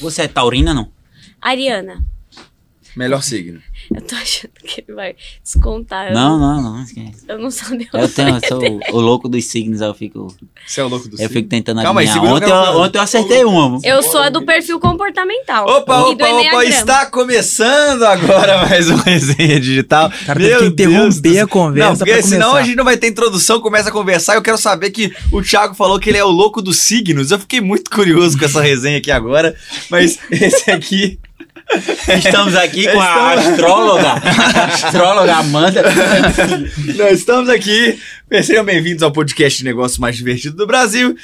Você é taurina, não? Ariana. Melhor signo. Eu tô achando que ele vai descontar. Eu Não, não, não. esquece. Eu não sabia. Eu, tenho, eu sou o, o louco dos signos, eu fico, Você é o louco do eu signo. fico tentando Calma aí, adivinhar. segura Ontem, eu, ontem eu acertei uma. amor. Eu sou a do perfil comportamental. Opa, e do opa, opa, está começando agora mais uma resenha digital. Cara teve que interromper Deus a conversa Não, porque pra senão começar. a gente não vai ter introdução, começa a conversar. Eu quero saber que o Thiago falou que ele é o louco dos signos. Eu fiquei muito curioso com essa resenha aqui agora, mas esse aqui Estamos aqui com a Estamos- astróloga, a astróloga Amanda. Nós estamos aqui. Sejam bem-vindos ao podcast de negócio mais divertido do Brasil.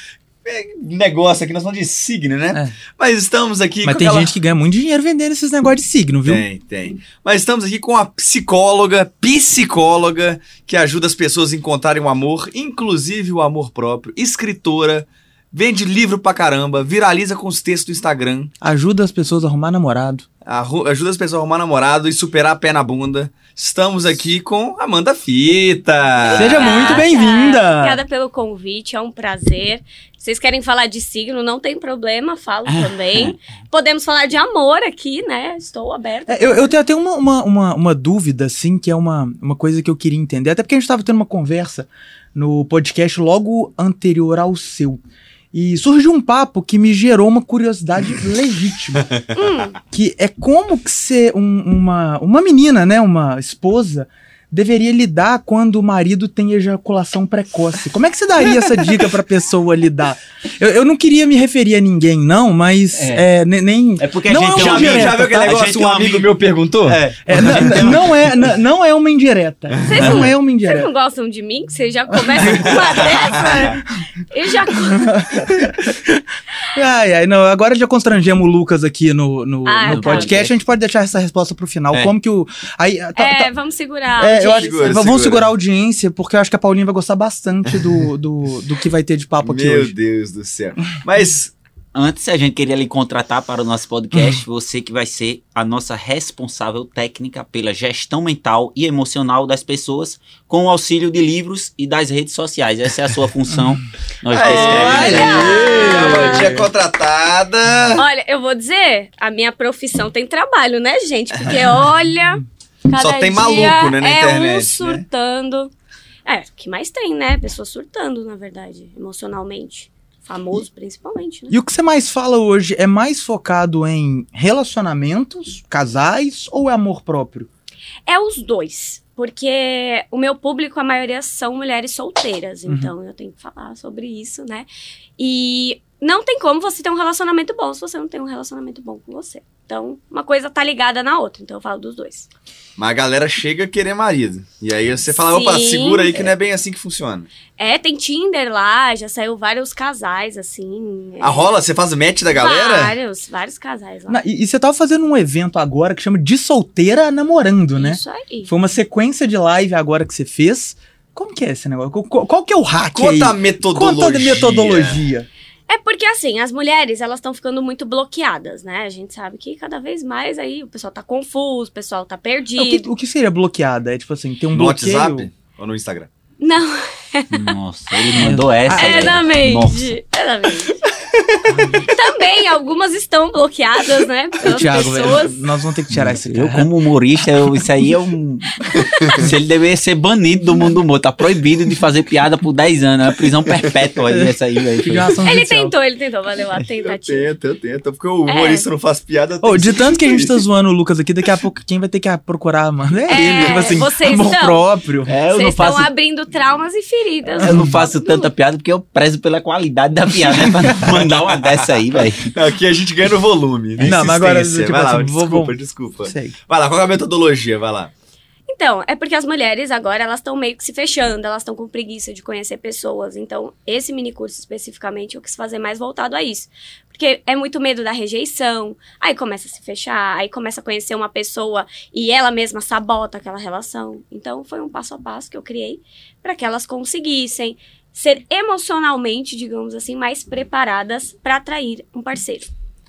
É, Negócio aqui, nós falamos de signo, né? É. Mas estamos aqui Mas com tem aquela- gente que ganha muito dinheiro vendendo esses negócios de signo, viu? Tem, tem. Mas estamos aqui com a psicóloga, psicóloga, que ajuda as pessoas a encontrarem o amor, inclusive o amor próprio, escritora, vende livro pra caramba, viraliza com os textos do Instagram, Ajuda as pessoas a arrumar namorado. Ajuda as pessoas a arrumar namorado e superar a pé na bunda. Estamos aqui com Amanda Fita. Seja muito bem-vinda. Obrigada pelo convite, é um prazer. Vocês querem falar de signo, não tem problema, falo também. Podemos falar de amor aqui, né? Estou aberta. É, eu, eu tenho até uma, uma, uma, uma dúvida, assim, que é uma, uma coisa que eu queria entender. Até porque a gente estava tendo uma conversa no podcast logo anterior ao seu. E surgiu um papo que me gerou uma curiosidade legítima. Que é como que ser um- uma, uma menina, né? Uma esposa deveria lidar quando o marido tem ejaculação precoce. Como é que você daria essa dica pra pessoa lidar? Eu, eu não queria me referir a ninguém, não, mas É. é, ne- nem. É porque a Não gente é um amigo, já viu aquele tá? Negócio que um um amigo meu perguntou? É. É, n- n- não, é, não é uma indireta. Vocês não não- é uma Vocês indireta. não gostam de mim? Que vocês já começam com uma dessa? Eu já. Ai, ai, não, agora já constrangemos o Lucas aqui no, no, Ah, no tá. podcast. A gente pode deixar essa resposta pro final. É. Como que o. Aí, tá- É, tá- vamos segurar. é, eu gente. acho Segura, vamos segura. segurar a audiência, porque eu acho que a Paulinha vai gostar bastante do, do, do que vai ter de papo aqui Meu hoje. Deus do céu. Mas Antes, a gente queria lhe contratar para o nosso podcast, você que vai ser a nossa responsável técnica pela gestão mental e emocional das pessoas com o auxílio de livros e das redes sociais. Essa é a sua função. Nós aí. Amandinha contratada. Olha, eu vou dizer, a minha profissão tem trabalho, né, gente? Porque olha. Cada Só tem dia maluco, né, na é internet, um né? surtando. É, o que mais tem, né? Pessoas surtando, na verdade, emocionalmente. Famoso, principalmente, né? E o que você mais fala hoje é mais focado em relacionamentos, casais ou é amor próprio? É os dois. Porque o meu público, a maioria são mulheres solteiras. Uhum. Então eu tenho que falar sobre isso, né? E não tem como você ter um relacionamento bom se você não tem um relacionamento bom com você. Então, uma coisa tá ligada na outra. Então eu falo dos dois. Mas a galera chega a querer marido. E aí você fala, opa, Sim. segura aí que não é bem assim que funciona. É, tem Tinder lá, já saiu vários casais, assim. é, A rola, você faz match da galera? Vários, vários casais lá. Na- e, e você tava fazendo um evento agora que chama De Solteira a Namorando, né? Isso aí. Foi uma sequência de live agora que você fez. Como que é esse negócio? Qual, qual que é o hack Conta a aí? metodologia. Conta a metodologia. É porque, assim, as mulheres, elas estão ficando muito bloqueadas, né? A gente sabe que cada vez mais aí o pessoal tá confuso, o pessoal tá É, O perdido. que, o que seria bloqueada? É tipo assim, tem um No bloqueio. WhatsApp ou no Instagram? Não, Nossa, ele mandou essa. é Nossa. mente. É na mente. Também, algumas estão bloqueadas, né? Pelas Thiago, pessoas. velho, nós vamos ter que tirar esse Eu, como humorista, eu- isso aí é um. Se ele deveria ser banido do mundo do humor. Tá proibido de fazer piada por 10 anos. É prisão perpétua aí, essa aí, velho. Ação Ele judicial. tentou, ele tentou, valeu a Eu tentativa. tento, eu tento. Porque o humorista não faz piada. Tem de tanto que a gente tá zoando o Lucas aqui, daqui a pouco quem vai ter que procurar, mano, é, É, ele. Tipo assim, vocês amor são. próprio. É, eu Vocês não estão faço. abrindo traumas e feridas. Eu não faço tanta piada porque eu prezo pela qualidade da piada, né? Pra mandar uma dessa aí, velho. Aqui a gente ganha no volume. Não, mas agora, tipo Vai lá, assim, desculpa, vou- desculpa. Sei. Vai lá, qual é a metodologia? Vai lá. Então, é porque as mulheres agora elas estão meio que se fechando, elas estão com preguiça de conhecer pessoas. Então, esse mini curso especificamente eu quis fazer mais voltado a isso. Porque é muito medo da rejeição, aí começa a se fechar, aí começa a conhecer uma pessoa e ela mesma sabota aquela relação. Então, foi um passo a passo que eu criei para que elas conseguissem ser emocionalmente, digamos assim, mais preparadas para atrair um parceiro.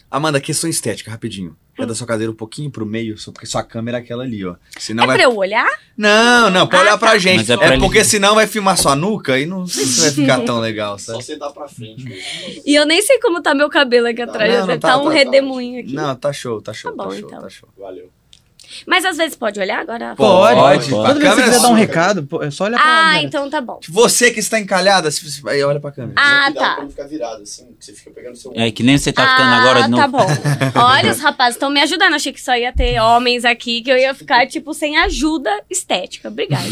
Amanda, questão estética, rapidinho. É da sua cadeira um pouquinho pro meio, só porque sua câmera é aquela ali, ó. Senão é vai... pra eu olhar? Não, não, pode Ah, olhar pra tá. gente. Mas é É, pra ele- porque senão vai filmar sua nuca e não sei se vai ficar tão legal, Só sabe? sentar pra frente mesmo. E eu nem sei como tá meu cabelo aqui atrás. não, não, tá, tá, um tá, tá. redemoinho aqui. Não, tá show, tá show, Tá tá, bom, show, então. tá show. Valeu. Mas às vezes pode olhar agora? Pode, Pode, Toda a vez que você câmera quiser dar um recado, é só olhar pra. Ah, galera. então tá bom. Você que está encalhada, se você... aí olha pra câmera. Ah, Cuidado tá. pra não ficar virado assim, que você fica pegando seu É que nem você tá ficando ah, agora de novo. tá bom. Olha, os rapazes estão me ajudando. Achei que só ia ter homens aqui, que eu ia ficar, tipo, sem ajuda estética. Obrigada.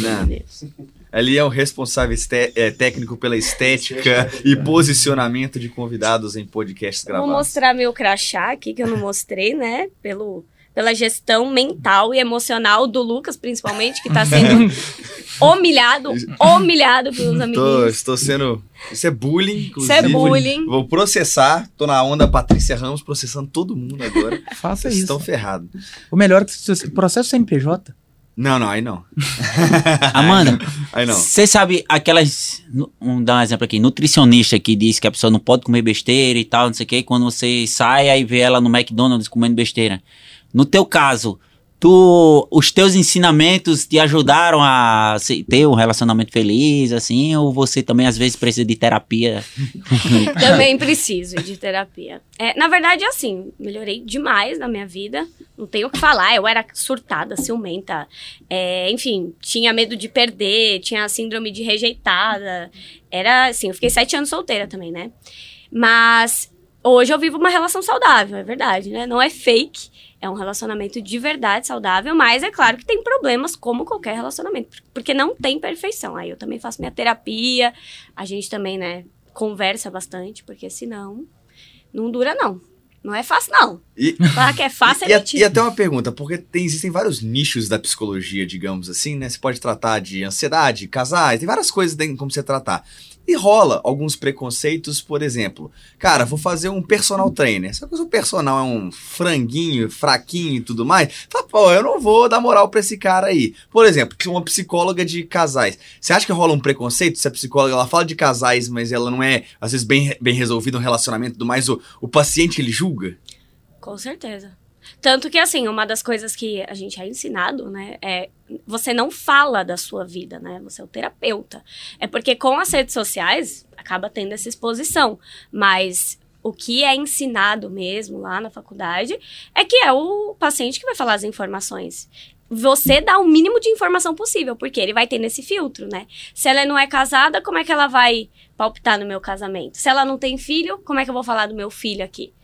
Ali é o responsável é, técnico pela estética e posicionamento de convidados em podcasts Vou gravados. mostrar meu crachá aqui, que eu não mostrei, né? Pelo, pela gestão mental e emocional do Lucas, principalmente, que tá sendo humilhado, humilhado pelos Tô, amiguinhos. estou sendo. Isso é bullying, Isso inclusive. é bullying. Vou processar. Tô na onda Patrícia Ramos processando todo mundo agora. Faça Vocês isso. estão ferrados. O melhor é que você processo CNPJ. Não, não, aí não. Amanda, Aí não. você sabe aquelas. Vamos dar um exemplo aqui. Nutricionista que diz que a pessoa não pode comer besteira e tal, não sei o que. Quando você sai, aí vê ela no McDonald's comendo besteira. No teu caso, tu, os teus ensinamentos te ajudaram a se- ter um relacionamento feliz, assim? Ou você também às vezes precisa de terapia? Também preciso de terapia. É, na verdade, assim, melhorei demais na minha vida. Não tenho o que falar. Eu era surtada, ciumenta. É, enfim, tinha medo de perder, tinha síndrome de rejeitada. Era assim, eu fiquei sete anos solteira também, né? Mas hoje eu vivo uma relação saudável, é verdade, né? Não é fake. É um relacionamento de verdade saudável, mas é claro que tem problemas como qualquer relacionamento, porque não tem perfeição. Aí eu também faço minha terapia, a gente também, né, conversa bastante, porque senão não dura não. Não é fácil não. E, Falar que é fácil e, é mentira. e até uma pergunta, porque tem- existem vários nichos da psicologia, digamos assim, né? Você pode tratar de ansiedade, casais, tem várias coisas como você tratar. E rola alguns preconceitos, por exemplo, cara, vou fazer um personal trainer. Só que o personal é um franguinho, fraquinho e tudo mais, fala, pô, eu não vou dar moral pra esse cara aí. Por exemplo, uma psicóloga de casais. Você acha que rola um preconceito se a psicóloga ela fala de casais, mas ela não é, às vezes, bem, bem resolvida um relacionamento tudo mais, o, o paciente ele julga? Com certeza. Tanto que, assim, uma das coisas que a gente é ensinado, né, é você não fala da sua vida, né? Você é o terapeuta. É porque com as redes sociais acaba tendo essa exposição. Mas o que é ensinado mesmo lá na faculdade é que é o paciente que vai falar as informações. Você dá o mínimo de informação possível, porque ele vai ter nesse filtro, né? Se ela não é casada, como é que ela vai palpitar no meu casamento? Se ela não tem filho, como é que eu vou falar do meu filho aqui?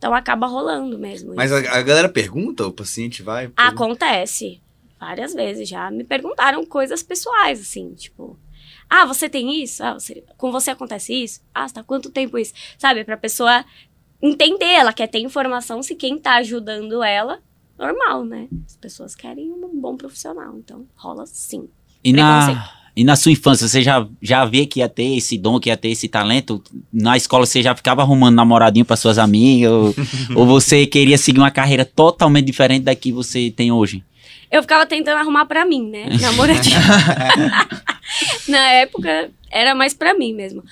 Então acaba rolando mesmo. Mas a, a galera pergunta, o paciente vai. pergunta. Acontece. Várias vezes já me perguntaram coisas pessoais, assim, tipo. Ah, você tem isso? Ah, você- com você acontece isso? Ah, tá há quanto tempo isso? Sabe, pra pessoa entender, ela quer ter informação se quem tá ajudando ela, normal, né? As pessoas querem um bom profissional, então rola sim. E na. E na sua infância, você já, já via que ia ter esse dom, que ia ter esse talento? Na escola você já ficava arrumando namoradinho para suas amigas? Ou, ou você queria seguir uma carreira totalmente diferente da que você tem hoje? Eu ficava tentando arrumar pra mim, né? Namoradinho. na época, era mais pra mim mesmo.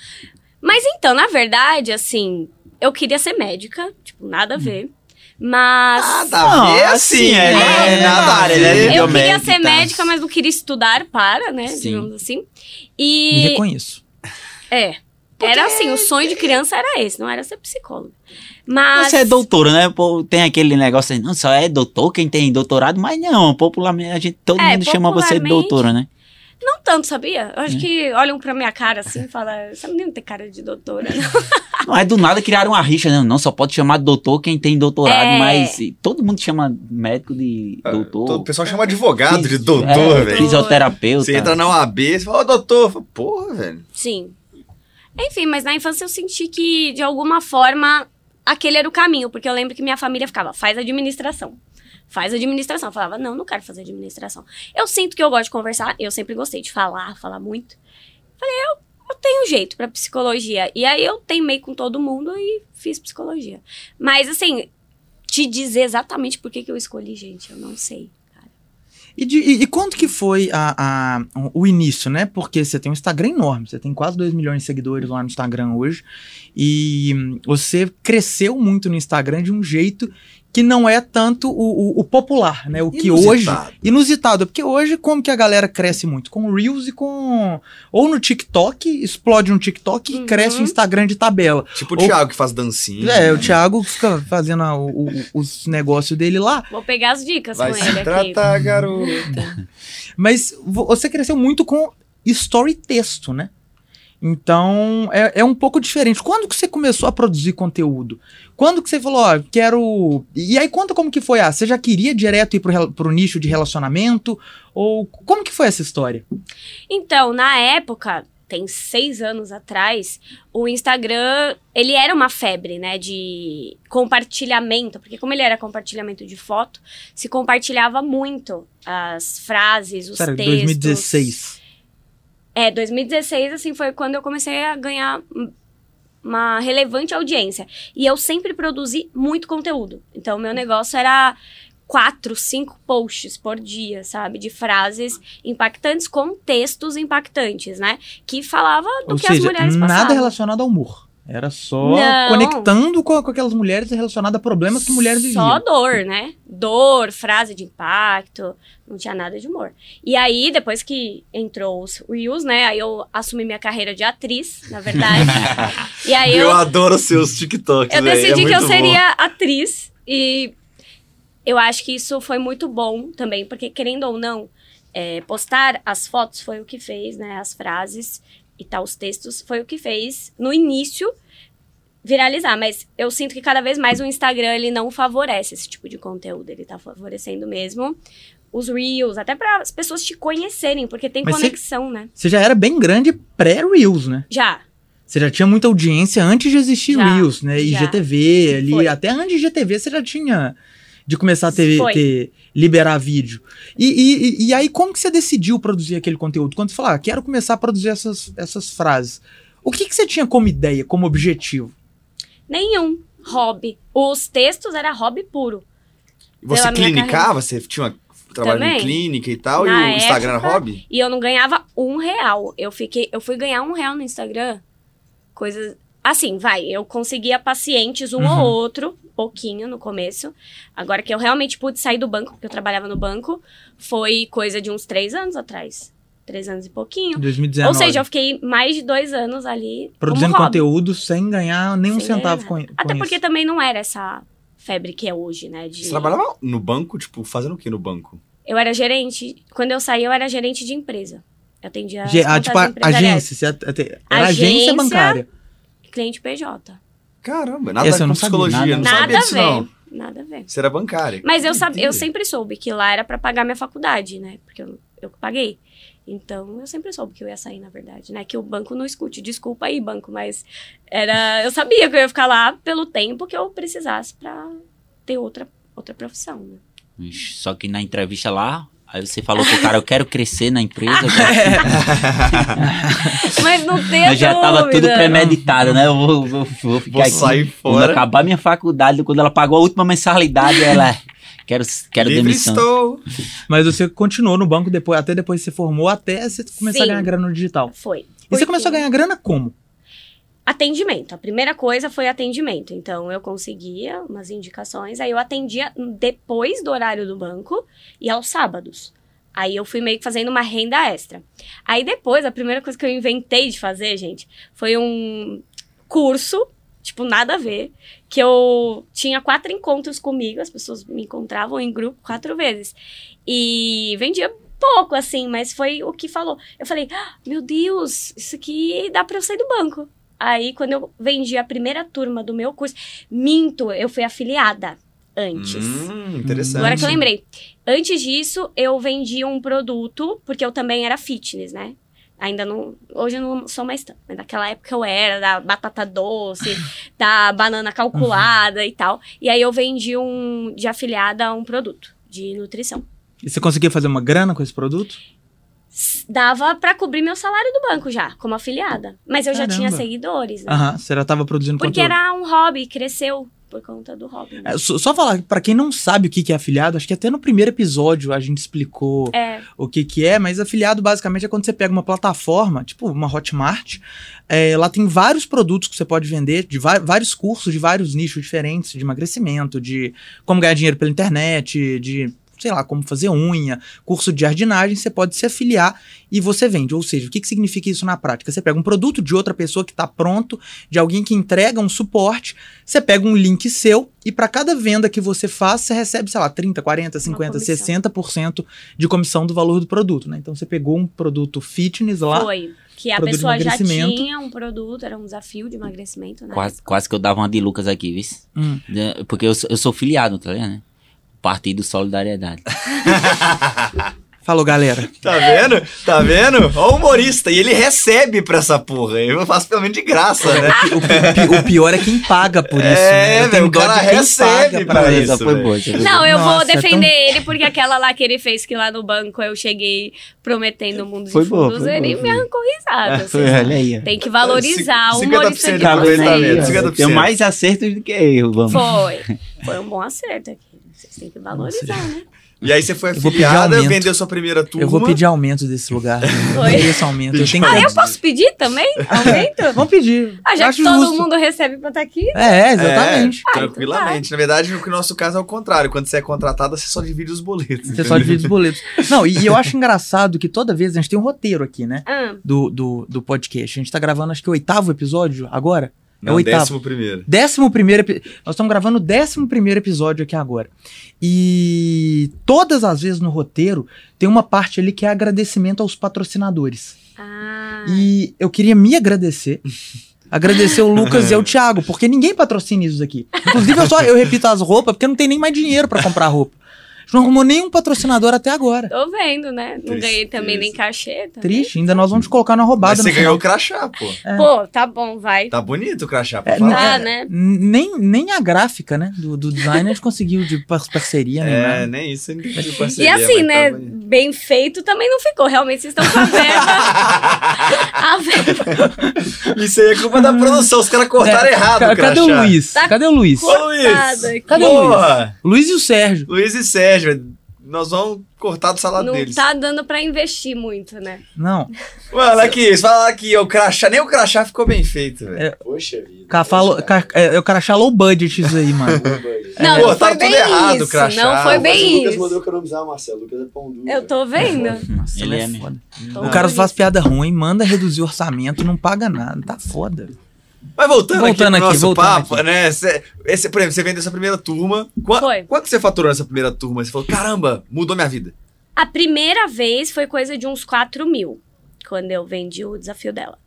Mas então, na verdade, assim, eu queria ser médica, tipo, nada a ver. Mas. Nada a ver, assim, assim, é, é, né? Nada a ver. né? Eu queria ser médica, mas não queria estudar para, né? Sim. Digamos assim. Me E. reconheço. É. Era assim, o sonho de criança era esse, não era ser psicóloga. Mas. Você é doutora, né? Pô, tem aquele negócio aí, não, só é doutor quem tem doutorado, mas não, popularmente a gente, todo É, mundo chama você de doutora, né? Não tanto, sabia? Eu acho É. que olham pra minha cara assim e falam, essa menina tem cara de doutora. Não. Não é do nada criaram uma rixa, né? Não, só pode chamar de doutor quem tem doutorado, É. mas todo mundo chama médico de Ah, doutor. todo- O pessoal chama advogado de É, doutor, velho. Fisioterapeuta. Você entra na OAB, você fala, ô doutor. Fala, Porra, velho. Sim. Enfim, mas na infância eu senti que, de alguma forma, aquele era o caminho, porque eu lembro que minha família ficava, faz administração. Faz administração. Eu falava, não, não quero fazer administração. Eu sinto que eu gosto de conversar, eu sempre gostei de falar, falar muito. Falei, eu, eu tenho jeito pra psicologia. E aí eu teimei com todo mundo e fiz psicologia. Mas, assim, te dizer exatamente por que, que eu escolhi, gente, eu não sei. E, de- e- e quanto que foi a, a- o início, né? Porque você tem um Instagram enorme, você tem quase 2 milhões de seguidores lá no Instagram hoje. E você cresceu muito no Instagram de um jeito que não é tanto o, o- o popular, né? O que hoje. Inusitado. Inusitado, porque hoje como que a galera cresce muito? Com Reels e com. Ou no TikTok, explode no TikTok e Uhum. cresce o Instagram de tabela. Tipo o Ou- Thiago que faz dancinha. É, o Thiago fica fazendo a- o- o- os negócios dele lá. Vou pegar as dicas Vai com se ele aqui. tratar, garota. Mas vo- você cresceu muito com story texto, né? Então é, é um pouco diferente. Quando que você começou a produzir conteúdo? Quando que você falou, ó, quero. E aí conta como que foi. Ah, você já queria direto ir pro, pro nicho de relacionamento? Ou como que foi essa história? Então, na época, tem seis anos atrás, o Instagram, ele era uma febre, né, de compartilhamento, porque como ele era compartilhamento de foto, se compartilhava muito as frases, os Sério, textos. 2016. É, 2016, assim, foi quando eu comecei a ganhar um- uma relevante audiência. E eu sempre produzi muito conteúdo. Então, meu negócio era quatro, cinco posts por dia, sabe? De frases impactantes com textos impactantes, né? Que falava do Ou que as seja, mulheres nada passavam. relacionado ao humor. Era só Não. conectando com, com aquelas mulheres relacionado a problemas que mulheres viviam. Só dor, né? Dor, frase de impacto, não tinha nada de humor. E aí, depois que entrou os Reels, né? Aí eu assumi minha carreira de atriz, na verdade. e aí Eu eu, adoro seus TikToks, eu é decidi que eu muito bom. seria atriz. E eu acho que isso foi muito bom também, porque querendo ou não, é, postar as fotos foi o que fez, né? As frases e tal, os textos, foi o que fez no início viralizar. Mas eu sinto que cada vez mais o Instagram ele não favorece esse tipo de conteúdo. Ele tá favorecendo mesmo os Reels, até para as pessoas te conhecerem, porque tem Mas conexão, né? Você já era bem grande pré-Reels, né? Já. Você já tinha muita audiência antes de existir Já, Reels, né? já. IGTV ali, Foi. até antes de IGTV você já tinha de começar a ter, ter- liberar vídeo. E, e, e- aí como que você decidiu produzir aquele conteúdo? Quando você falou, ah, quero começar a produzir essas, essas frases. O que, que você tinha como ideia, como objetivo? Nenhum hobby. Os textos era hobby puro. Você clinicava? Você tinha uma, trabalho em Também. clínica e tal? Na e o Instagram época- era hobby? E eu não ganhava um real. Eu fiquei, eu fui ganhar um real no Instagram. Coisas. Assim, vai, eu conseguia pacientes um Uhum. ou outro, pouquinho no começo. Agora que eu realmente pude sair do banco, porque eu trabalhava no banco, foi coisa de uns três anos atrás. Três anos e pouquinho. 2019. Ou seja, eu fiquei mais de dois anos ali. produzindo como hobby, conteúdo sem ganhar nem um sem ganhar centavo nada. com, com Até isso. porque também não era essa febre que é hoje, né? De... Você trabalhava no banco, tipo, fazendo o que no banco? Eu era gerente. Quando eu saí, eu era gerente de empresa. Eu atendia. as Ge- ah, contas tipo, agência. Você at- at- era agência Agência, bancária. Cliente PJ. Caramba, nada Essa eu com não sabia. psicologia, não Nada sabia a disso ver. não. Nada a ver. Você era bancária. Mas eu, sab... eu sempre soube que lá era pra pagar minha faculdade, né? Porque eu, eu paguei. Então, eu sempre soube que eu ia sair, na verdade, né? Que o banco não escute. Desculpa aí, banco, mas era... Eu sabia que eu ia ficar lá pelo tempo que eu precisasse pra ter outra, outra profissão, né? Só que na entrevista lá, aí você falou pro cara, eu quero crescer na empresa. eu quero- Mas não tem Mas já tava tudo dúvida. premeditado, né? Eu vou, vou, vou ficar Vou aqui. sair Quando fora. acabar minha faculdade, quando ela pagou a última mensalidade, ela. Quero, quero Livre demissão. estou. Mas você continuou no banco depois, até depois que você formou, até você começar a Sim. ganhar grana no digital. Foi. E você começou a ganhar grana como? Atendimento. A primeira coisa foi atendimento. Então, eu conseguia umas indicações, aí eu atendia depois do horário do banco e aos sábados. Aí eu fui meio que fazendo uma renda extra. Aí depois, a primeira coisa que eu inventei de fazer, gente, foi um curso, tipo, nada a ver, que eu tinha quatro encontros comigo, as pessoas me encontravam em grupo quatro vezes. E vendia pouco, assim, mas foi o que falou. Eu falei, "Ah, meu Deus, isso aqui dá pra eu sair do banco. Aí, quando eu vendi a primeira turma do meu curso, minto, eu fui afiliada antes. Hum, interessante. Agora que eu lembrei. Antes disso, eu vendi um produto, porque eu também era fitness, né? Ainda não. Hoje eu não sou mais tanto. Mas naquela época eu era da batata doce, da banana calculada e tal. E aí eu vendi um de afiliada um produto de nutrição. E você conseguia fazer uma grana com esse produto? Dava pra cobrir meu salário do banco já, como afiliada. Mas eu já Caramba. tinha seguidores, né? Aham, você já tava produzindo Porque conteúdo. era um hobby, cresceu. por conta do Robin. É, só, só falar, pra quem não sabe o que que é afiliado, acho que até no primeiro episódio a gente explicou É, o que que é, mas afiliado basicamente é quando você pega uma plataforma, tipo uma Hotmart, é, lá tem vários produtos que você pode vender, de vários cursos de vários nichos diferentes, de emagrecimento, de como ganhar dinheiro pela internet, de, sei lá, como fazer unha, curso de jardinagem, você pode se afiliar e você vende. Ou seja, o que, que significa isso na prática? Você pega um produto de outra pessoa que está pronto, de alguém que entrega um suporte, você pega um link seu e para cada venda que você faz, você recebe, sei lá, 30, 40, 50, comissão. 60% de comissão do valor do produto, né? Então você pegou um produto fitness lá, foi. Que a pessoa já tinha um produto, era um desafio de emagrecimento, né? Quase, quase que eu dava uma de Lucas aqui, viu? Hum. Porque eu, sou- eu sou filiado, tá ligado? né? Partido Solidariedade. Falou, galera. Tá vendo? Tá vendo? Ó o humorista. E ele recebe pra essa porra. Eu faço pelo menos de graça, né? O, pi- o pior é quem paga por isso. É, né? Eu velho, tenho o dó cara recebe pra pra isso, foi velho. boa. foi Não, eu Nossa, vou é tão- defender ele porque aquela lá que ele fez que lá no banco eu cheguei prometendo o mundo Foi de boa, fundos, foi ele boa, me arrancou risada. Foi, assim. olha aí. Tem que valorizar o 50% humorista de de Tá vocês. ó? 50%. Tem mais acerto do que erro, vamos. Foi. Foi um bom acerto aqui. Vocês têm que valorizar, né? E aí você foi Eu vou pedir afiliada, vendeu sua primeira turma. Eu vou pedir aumento desse lugar. Eu Oi? queria esse aumento. Eu tenho que... Ah, eu posso pedir também? Aumento? Vamos pedir. Ah, já Acho que todo justo. mundo recebe pra estar aqui. É, exatamente. É, Ah, tranquilamente. Na verdade, no nosso caso é o contrário. Quando você é contratada, você só divide os boletos. Você só divide os boletos. Não, e, e eu acho engraçado que toda vez a gente tem um roteiro aqui, né? Ah, Do, do, do podcast. A gente tá gravando, acho que o oitavo episódio agora. É o Não, oitavo. décimo primeiro. Décimo primeiro Nós estamos gravando o décimo primeiro episódio aqui agora. E todas as vezes no roteiro tem uma parte ali que é agradecimento aos patrocinadores. ah. E eu queria me agradecer. Agradecer o Lucas e o Thiago, porque ninguém patrocina isso aqui. Inclusive, eu só eu repito as roupas, porque não tem nem mais dinheiro pra comprar roupa. Não arrumou nenhum patrocinador até agora. Tô vendo, né? Não Tristeza. ganhei também nem cachê. Tá Triste, ainda nós vamos te colocar na roubada Mas você no ganhou o crachá, pô. vendo? Pô, tá bom, vai. Tá bonito o crachá, pra É, falar. Tá, é, né? Nem, nem a gráfica, né, do, do design a gente conseguiu de par- parceria, nem É, nada. nem isso. Nem pediu E parceria, assim, mas né? tá bem feito também não ficou. Realmente vocês estão com a verba. a verba Isso aí é culpa da produção. Os caras cortaram É, errado ca- o Cadê o. Luiz? Tá Cadê o Luiz? Ô, Luiz! aqui. Cadê o Luiz? Luiz e o Sérgio. Luiz e Sérgio, nós vamos cortar do salário Não deles. tá dando pra investir muito, né? Não. Mano, aqui, você fala aqui, o crachá, nem o crachá ficou bem feito, velho. É. Poxa vida. Ca- falo- ca- é, eu quero achar low budget isso aí, mano. Não, Pô, não tá foi tudo bem errado, isso. crachá. Não foi Mas Mas o bem Lucas isso. mandou economizar, Marcelo. O Lucas é pão duro. Eu tô vendo. Nossa, Ele é foda. Tô O cara faz isso. piada ruim, manda reduzir o orçamento, não paga nada. Tá foda. Mas voltando, Voltando aqui pro aqui, nosso voltando papo, aqui. né? Cê, esse, por exemplo, você vendeu essa primeira turma. Qua- Foi. Quanto você faturou nessa primeira turma? Você falou, caramba, mudou minha vida. A primeira vez foi coisa de uns 4 mil, quando eu vendi o desafio dela.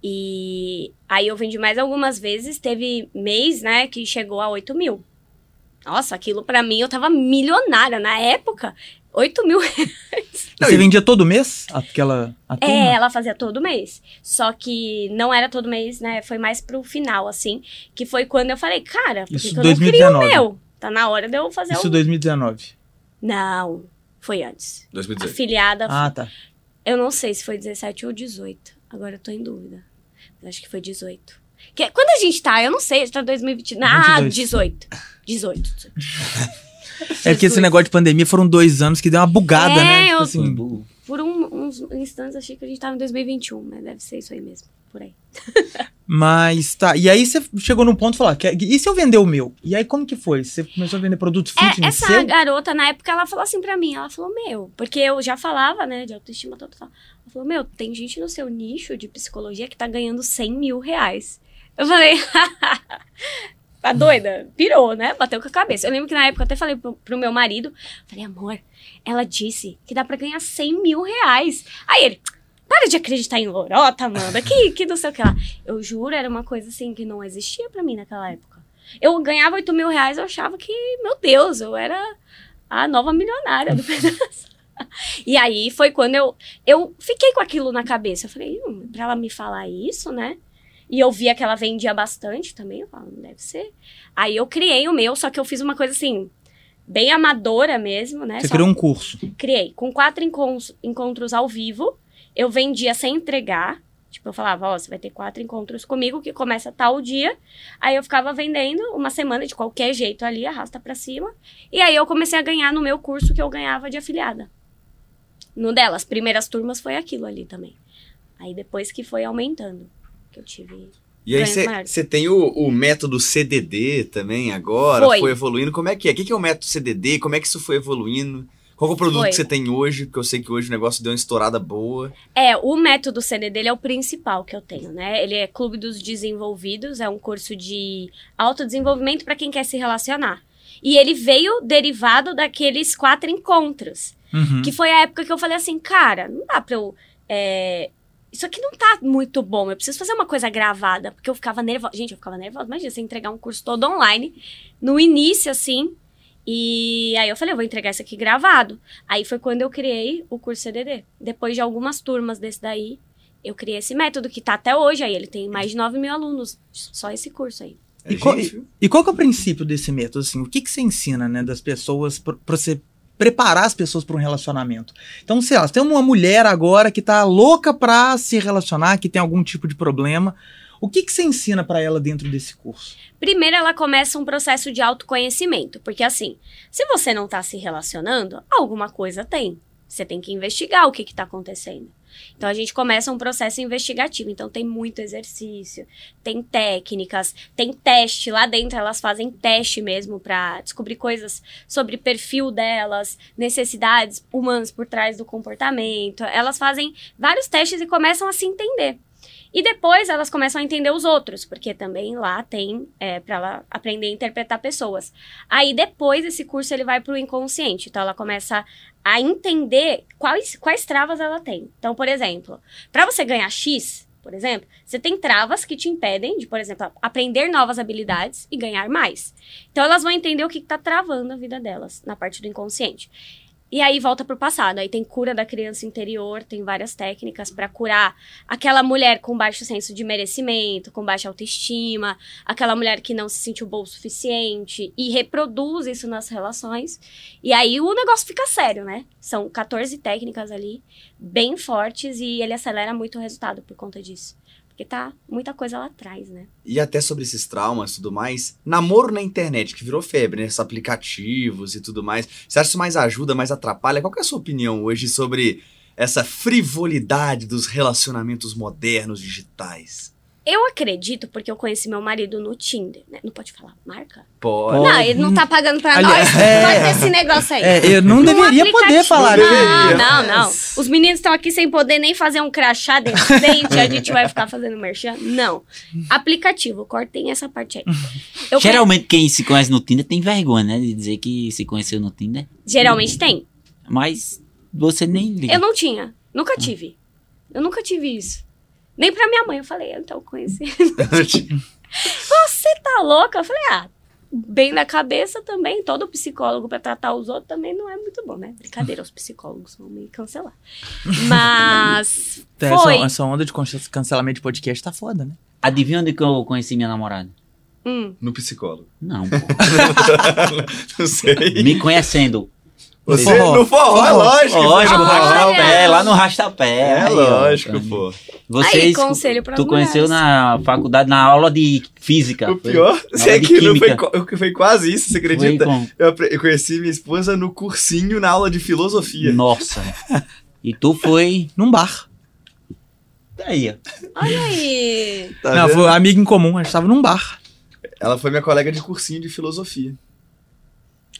E aí eu vendi mais algumas vezes, teve mês, né, que chegou a 8 mil. Nossa, aquilo pra mim, eu tava milionária na época. 8 mil reais. Não, Você e- vendia todo mês aquela a turma? É, ela fazia todo mês. Só que não era todo mês, né? Foi mais pro final, assim. Que foi quando eu falei, cara, por que, eu não crio o 2019. meu? Tá na hora de eu fazer Isso o... 2019. Não, foi antes. 2018. Afiliada, Ah, tá. eu não sei se foi 17 ou 18. Agora eu tô em dúvida. Eu acho que foi 18. Que, quando a gente tá? Eu não sei, a gente tá em 2020. Ah, 22. 18. 18. 18. É porque esse negócio de pandemia foram dois anos que deu uma bugada, É, né? Tipo eu- assim, Por um- uns instantes achei que a gente tava em 2021, mas deve ser isso aí mesmo. Por aí. mas tá. E aí você chegou num ponto e falou: "Ah, e se eu vender o meu? E aí como que foi? Você começou a vender produto É, fitness essa seu? garota, na época, ela falou assim pra mim, ela falou, meu, porque eu já falava, né, de autoestima total. Ela falou, meu, tem gente no seu nicho de psicologia que tá ganhando 100 mil reais. Eu falei, tá doida? Pirou, né? Bateu com a cabeça. Eu lembro que na época eu até falei pro, pro meu marido, falei, amor, ela disse que dá pra ganhar 100 mil reais. Aí ele, para de acreditar em lorota, Amanda, que, que não sei o que lá. Eu juro, era uma coisa assim que não existia pra mim naquela época. Eu ganhava 8 mil reais, eu achava que, meu Deus, eu era a nova milionária do pedaço. E aí foi quando eu, eu fiquei com aquilo na cabeça. Eu falei, hum, pra ela me falar isso, né? E eu via que ela vendia bastante também. Eu falei, não deve ser. Aí eu criei o meu, só que eu fiz uma coisa assim, bem amadora mesmo, né? Você Só- criou um curso. Criei. Com quatro encon- encontros ao vivo. Eu vendia sem entregar. Tipo, eu falava, ó, você vai ter quatro encontros comigo que começa tal dia. Aí eu ficava vendendo uma semana de qualquer jeito ali, arrasta pra cima. E aí eu comecei a ganhar no meu curso que eu ganhava de afiliada. No dela, as primeiras turmas foi aquilo ali também. Aí depois que foi aumentando, que eu tive. E aí você tem o, o método CDD também agora, Foi. foi. evoluindo. Como é que é? O que que é o método CDD? Como é que isso foi evoluindo? Qual é o produto Foi. que você tem hoje? Porque eu sei que hoje o negócio deu uma estourada boa. É, o método CDD ele é o principal que eu tenho, né? Ele é Clube dos Desenvolvidos, é um curso de autodesenvolvimento para quem quer se relacionar. E ele veio derivado daqueles quatro encontros. Uhum. Que foi a época que eu falei assim, cara, não dá pra eu. é, Isso aqui não tá muito bom. Eu preciso fazer uma coisa gravada. Porque eu ficava nervosa. Gente, eu ficava nervosa. Imagina você entregar um curso todo online. No início, assim. E aí eu falei, eu vou entregar isso aqui gravado. Aí foi quando eu criei o curso CDD. Depois de algumas turmas desse daí, eu criei esse método que tá até hoje. Aí ele tem mais de 9 mil alunos. Só esse curso aí. É E, qual, e, e qual que é o princípio desse método? Assim, o que, que você ensina, né, das pessoas pra pra você preparar as pessoas para um relacionamento? Então, sei lá, você tem uma mulher agora que tá louca pra se relacionar, que tem algum tipo de problema. O que, que você ensina pra ela dentro desse curso? Primeiro, ela começa um processo de autoconhecimento. Porque, assim, se você não tá se relacionando, alguma coisa tem. Você tem que investigar o que, que tá acontecendo. Então, a gente começa um processo investigativo. Então, tem muito exercício, tem técnicas, tem teste. Lá dentro, elas fazem teste mesmo pra descobrir coisas sobre perfil delas, necessidades humanas por trás do comportamento. Elas fazem vários testes e começam a se entender. E depois elas começam a entender os outros, porque também lá tem é, para ela aprender a interpretar pessoas. Aí depois esse curso ele vai para o inconsciente, então ela começa a entender quais, quais travas ela tem. Então, por exemplo, para você ganhar X, por exemplo, você tem travas que te impedem de, por exemplo, aprender novas habilidades e ganhar mais. Então elas vão entender o que está travando a vida delas na parte do inconsciente. E aí volta pro passado. Aí tem cura da criança interior, tem várias técnicas para curar aquela mulher com baixo senso de merecimento, com baixa autoestima, aquela mulher que não se sentiu boa o suficiente e reproduz isso nas relações. E aí o negócio fica sério, né? São 14 técnicas ali, bem fortes, e ele acelera muito o resultado por conta disso. Porque tá muita coisa lá atrás, né? E até sobre esses traumas e tudo mais, namoro na internet, que virou febre, né? Esses aplicativos e tudo mais. Você acha que isso mais ajuda, mais atrapalha? Qual é a sua opinião hoje sobre essa frivolidade dos relacionamentos modernos digitais? Eu acredito, porque eu conheci meu marido no Tinder, né? Não pode falar marca? Pode. Não, ele não tá pagando pra Aliás, nós. é. Pode esse negócio aí. É, eu não deveria poder aplicativo. falar. Não né? deveria. Não, não, não. Os meninos estão aqui sem poder nem fazer um crachá decente, a gente vai ficar fazendo merchan. Não. Aplicativo, cortem essa parte aí. Eu Geralmente quem se conhece no Tinder tem vergonha, né? De dizer que se conheceu no Tinder. Geralmente tem. Mas você nem liga. Eu não tinha. Nunca tive. Eu nunca tive isso. Nem pra minha mãe. Eu falei, eu então conheci. Você tá louca? Eu falei, ah, bem na cabeça também. Todo psicólogo pra tratar os outros também não é muito bom, né? Brincadeira, os psicólogos vão me cancelar. Mas. Essa, Foi. essa onda de cancelamento de podcast tá foda, né? Adivinha onde que eu conheci minha namorada? Hum. No psicólogo. Não, pô. Não sei. Me conhecendo. Você forró. no forró, é Forró. lógico. Lógico, no Olha! rastapé, lá no rastapé. É Aí, ó, lógico, pra- pô. Vocês, Aí, conselho pras tu conheceu mulheres. na faculdade, na aula de física. O Foi- pior é que não foi, foi quase isso, você acredita? com- Eu, eu conheci minha esposa no cursinho na aula de filosofia. Nossa. E tu foi. Num bar. Aí, ó. Olha aí. Tá não, vendo? foi amigo em comum, a gente tava num bar. Ela foi minha colega de cursinho de filosofia.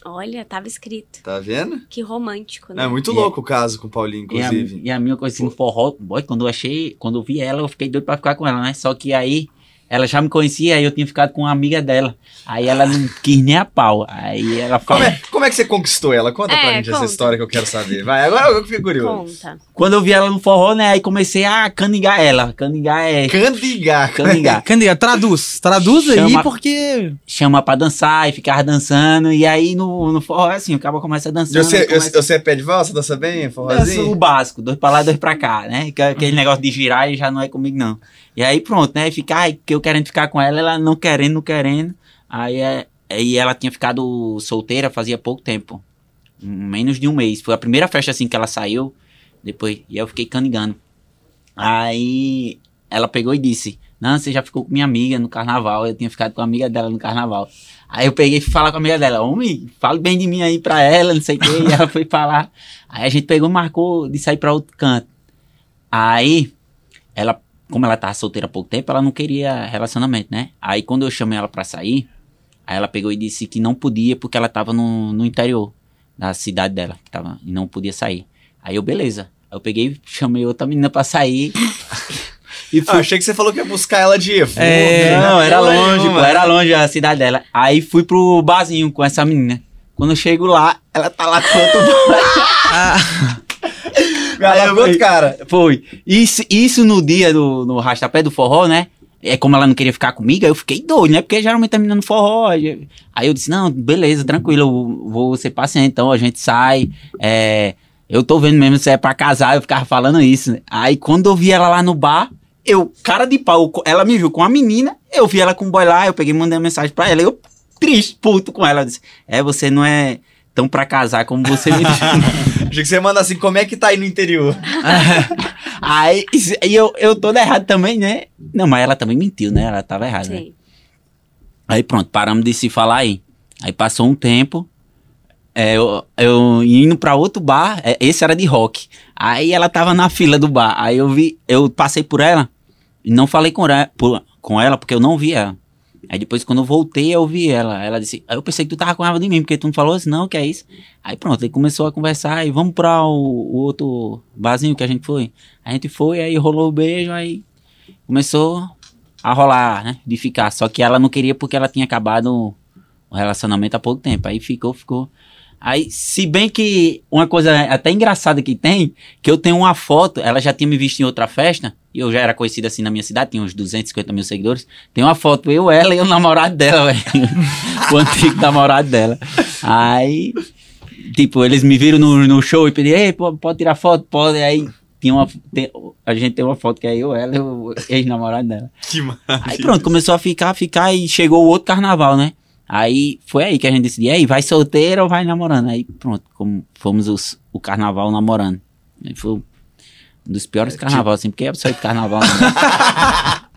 Olha, tava escrito. Tá vendo? Que romântico, né? É muito E louco o caso com o Paulinho, E a, inclusive. e a minha coisa assim, forró, boy, quando eu achei, quando eu vi ela, eu fiquei doido pra ficar com ela, né? Só que aí ela já me conhecia, aí eu tinha ficado com uma amiga dela. Aí ela não quis nem a pau. Aí ela Como falou. é, como é que você conquistou ela? Conta pra É, gente essa conta. história que eu quero saber. Vai, agora eu fiquei curioso. Conta. Quando eu vi ela no forró, né? Aí comecei a canigar ela. Canigar é. Candigar. Canigar. Candiga, traduz. Traduz aí, Chama- porque. Chama pra dançar e ficava dançando. E aí no, no forró, assim, o cara começa dançando. Você, começa- você é pé de valsa, dança bem, Dança o forrozinho? básico, dois pra lá, dois pra cá, né? Que- Aquele negócio de girar aí já não é comigo, não. E aí pronto, né? Ficar, ai, que eu querendo ficar com ela, ela não querendo, não querendo. Aí, é, aí ela tinha ficado solteira fazia pouco tempo. Menos de um mês. Foi a primeira festa assim que ela saiu. Depois, e eu fiquei canigando. Aí ela pegou e disse: Não, você já ficou com minha amiga no carnaval. Eu tinha ficado com a amiga dela no carnaval. Aí eu peguei e fui falar com a amiga dela: Homem, fale bem de mim aí pra ela, não sei o quê. E ela foi falar. Aí a gente pegou e marcou de sair pra outro canto. Aí, ela, como ela tava solteira há pouco tempo, ela não queria relacionamento, né? Aí quando eu chamei ela pra sair, aí ela pegou e disse que não podia porque ela tava no, no interior da cidade dela, que tava, e não podia sair. Aí eu, beleza. Aí eu peguei e chamei outra menina pra sair. e Ah, achei que você falou que ia buscar ela de Evo. É, não, era longe, pô, era longe a cidade dela. Aí fui pro barzinho com essa menina. Quando eu chego lá, ela tá lá com outro Ah, Aí eu- cara. Foi. Isso, isso no dia do no rastapé do forró, né? É como ela não queria ficar comigo, aí eu fiquei doido, né? Porque geralmente tá menina forró. Aí eu disse, não, beleza, tranquilo, eu vou ser paciente, então a gente sai. É, eu tô vendo mesmo se é pra casar, eu ficava falando isso. né? Aí quando eu vi ela lá no bar, eu, cara de pau, ela me viu com a menina, eu vi ela com o boy lá, eu peguei e mandei uma mensagem pra ela, eu triste, puto com ela. Eu disse, é, você não é tão pra casar como você me disse. Achei que você ia mandar assim, como é que tá aí no interior? Aí, aí eu, eu todo errado também, né? Não, mas ela também mentiu, né? Ela tava errada, né? Sim. Aí pronto, paramos de se falar aí. Aí passou um tempo, é, eu, eu indo pra outro bar, é, esse era de rock. Aí ela tava na fila do bar. Aí eu vi, eu passei por ela e não falei com ela, por- com ela porque eu não vi ela. Aí depois, quando eu voltei, eu vi ela. Ela disse, aí eu pensei que tu tava com raiva de mim, porque tu não falou assim, não, que é isso. Aí pronto, aí começou a conversar e vamos pra o, o outro barzinho que a gente foi. A gente foi, aí rolou o beijo, aí começou a rolar, né? De ficar. Só que ela não queria porque ela tinha acabado o relacionamento há pouco tempo. Aí ficou, ficou. Aí, se bem que uma coisa até engraçada que tem, que eu tenho uma foto, ela já tinha me visto em outra festa, e eu já era conhecida assim na minha cidade, tinha uns 250 mil seguidores. Tem uma foto, eu, ela e o namorado dela, velho. o antigo namorado dela. Aí, tipo, eles me viram no, no show e pediram, ei, pode tirar foto? Pode. Aí, tinha uma, tem- a gente tem uma foto que é eu, ela e o ex-namorado dela. Que maravilha. Aí pronto, começou a ficar, ficar e chegou o outro carnaval, né? Aí foi aí que a gente decidiu, aí vai solteiro ou vai namorando? Aí pronto, como fomos os, o carnaval namorando. Aí foi um dos piores carnavais, assim, porque é só de carnaval.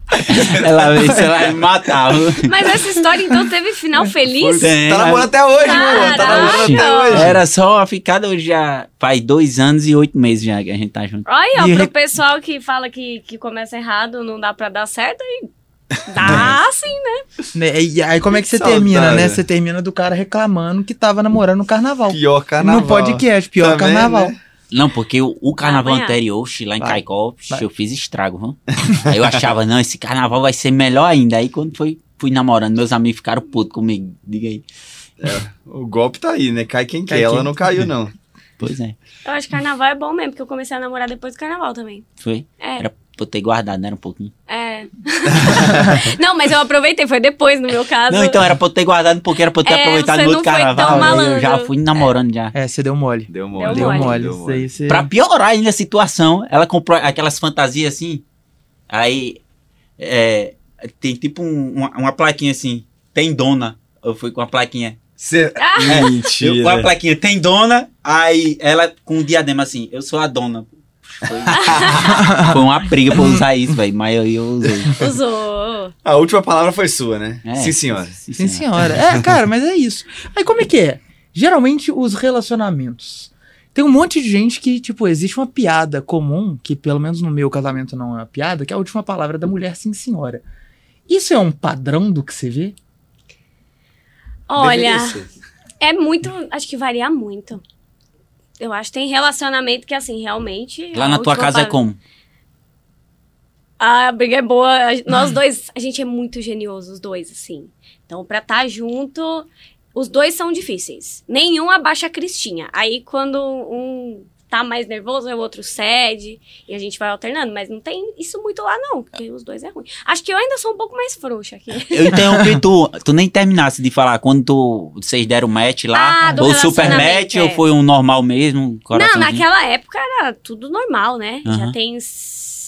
Ela veio, se ela me matava. Mas essa história, então, teve final feliz? Tem, Tá namorando até hoje, meu amor. Tá namorando até hoje. Era só a ficada hoje já faz dois anos e oito meses já que a gente tá junto. Olha, E pro pessoal que fala que, que começa errado, não dá pra dar certo, aí dá sim, né? né, e aí como é que você Saudade. termina, né? Você termina do cara reclamando que tava namorando no carnaval. Pior carnaval. No podcast, pior Também, carnaval. né? Não, porque o, o carnaval apanhar. anterior, lá em Vai. Caicó, Vai. eu fiz estrago, viu? Aí eu achava, não, esse carnaval vai ser melhor ainda. Aí quando foi, fui namorando, meus amigos ficaram putos comigo. Diga aí. O golpe tá aí, né? Cai quem Cai quer. Ela quem não caiu, não. Pois é, Eu acho que carnaval é bom mesmo, porque eu comecei a namorar depois do carnaval também. foi. É. Era pra eu ter guardado, né? Era um pouquinho. É. não, mas eu aproveitei, foi depois, no meu caso. Não, então era pra eu ter guardado porque era pra eu ter É, aproveitado no outro carnaval. aí eu já fui namorando já. É, você deu mole. Deu mole. Deu mole. mole. Deu mole. você... Pra piorar ainda a situação, ela comprou aquelas fantasias assim. Aí é, tem tipo um- uma, uma plaquinha assim, tem dona. Eu fui com a plaquinha. Cê... Ah. Eu, Mentira. com a plaquinha, tem dona, aí ela com um diadema assim, eu sou a dona. Foi, foi uma briga pra usar isso, velho, mas eu, eu usei. Usou. A última palavra foi sua, né? É. Sim, senhora. Sim, senhora. É, cara, mas é isso. Aí como é que é? Geralmente os relacionamentos. Tem um monte de gente que, tipo, existe uma piada comum, que pelo menos no meu casamento não é uma piada, que é a última palavra da mulher, sim, senhora. Isso é um padrão do que você vê? Olha, é muito. Acho que varia muito. Eu acho que tem relacionamento que, assim, realmente. Lá na tua última casa é pa- como? A briga é boa. Nós dois, a gente é muito genioso, os dois, assim. Então, pra estar junto, os dois são difíceis. Nenhum abaixa a Cristinha. Aí, quando um tá mais nervoso, o outro cede. E a gente vai alternando. Mas não tem isso muito lá, não. Porque os dois é ruim. Acho que eu ainda sou um pouco mais frouxa aqui. Eu interrompi tu, tu nem terminasse de falar quando tu, vocês deram match lá, Ah, ou super match, é. ou foi um normal mesmo, Não, naquela época era tudo normal, né? Já tem.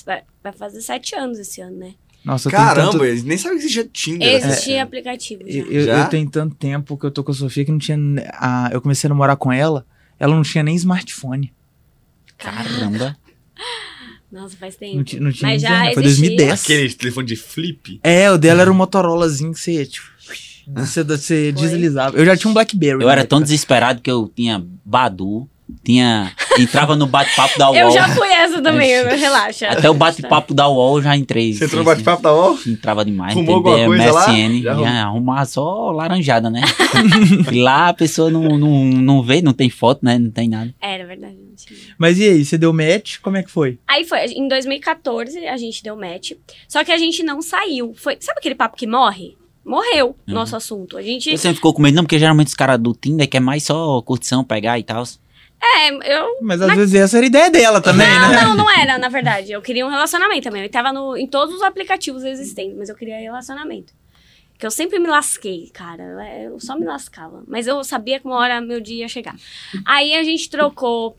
Vai, fazer sete anos esse ano, né? Nossa, Caramba, tanto- eles nem sabem que existia Tinder. Existia assim. aplicativo já. Eu, eu- Já? eu tenho tanto tempo que eu tô com a Sofia que não tinha. A, eu comecei a namorar com ela, ela não tinha nem smartphone. Caramba. Nossa, faz tempo. Não, não tinha Mas já internet, foi existia. 2010. Aquele telefone de flip. É, o dela era um Motorolazinho que você, tipo, você, você deslizava. Eu já tinha um Blackberry. Eu era tão época. desesperado que eu tinha Badu, tinha. Entrava no bate-papo da UOL. Eu já fui essa também, Ixi. relaxa. Até o bate-papo da UOL eu já entrei. Você entrou no bate-papo da UOL? Entrava demais. Entendeu? alguma coisa lá? MSN, Já já arrumou. arrumar só laranjada, né? e lá a pessoa não, não, não vê, não tem foto, né? Não tem nada. Era verdade. Mas e aí, você deu match? Como é que foi? Aí foi, em 2014 a gente deu match, só que a gente não saiu. Foi, sabe aquele papo que morre? Morreu Uhum. nosso assunto. A gente. Você ficou com medo, não, porque geralmente os caras do Tinder quer mais só curtição, pegar e tal. É, eu. Mas às vezes essa era a ideia dela também, Não, né? não, não era, na verdade. Eu queria um relacionamento também. Eu tava no, em todos os aplicativos existentes, mas eu queria relacionamento. Que eu sempre me lasquei, cara. Eu só me lascava. Mas eu sabia que uma hora meu dia ia chegar. Aí a gente trocou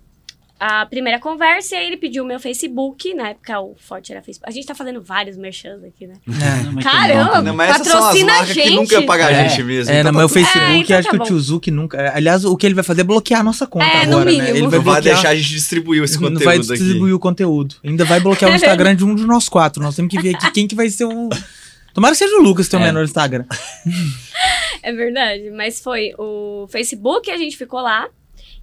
a primeira conversa e aí ele pediu o meu Facebook. Na época o forte era Facebook. A gente tá fazendo vários merchans aqui, né? É. Não, Caramba! que Não, mas as Patrocina a marcas que gente. nunca pagam a É. gente mesmo. É, Então não, mas o tá Facebook, É, então acho tá que o tio Zuki nunca. Aliás, o que ele vai fazer é bloquear a nossa conta É, no agora, né? Ele Não vai vai bloquear. deixar a gente distribuir esse não conteúdo vai aqui. distribuir o conteúdo. Ainda vai bloquear o Instagram de um de nós quatro. Nós temos que ver aqui quem que vai ser o. Tomara que seja o Lucas, teu É. menor Instagram. É verdade, mas foi o Facebook, a gente ficou lá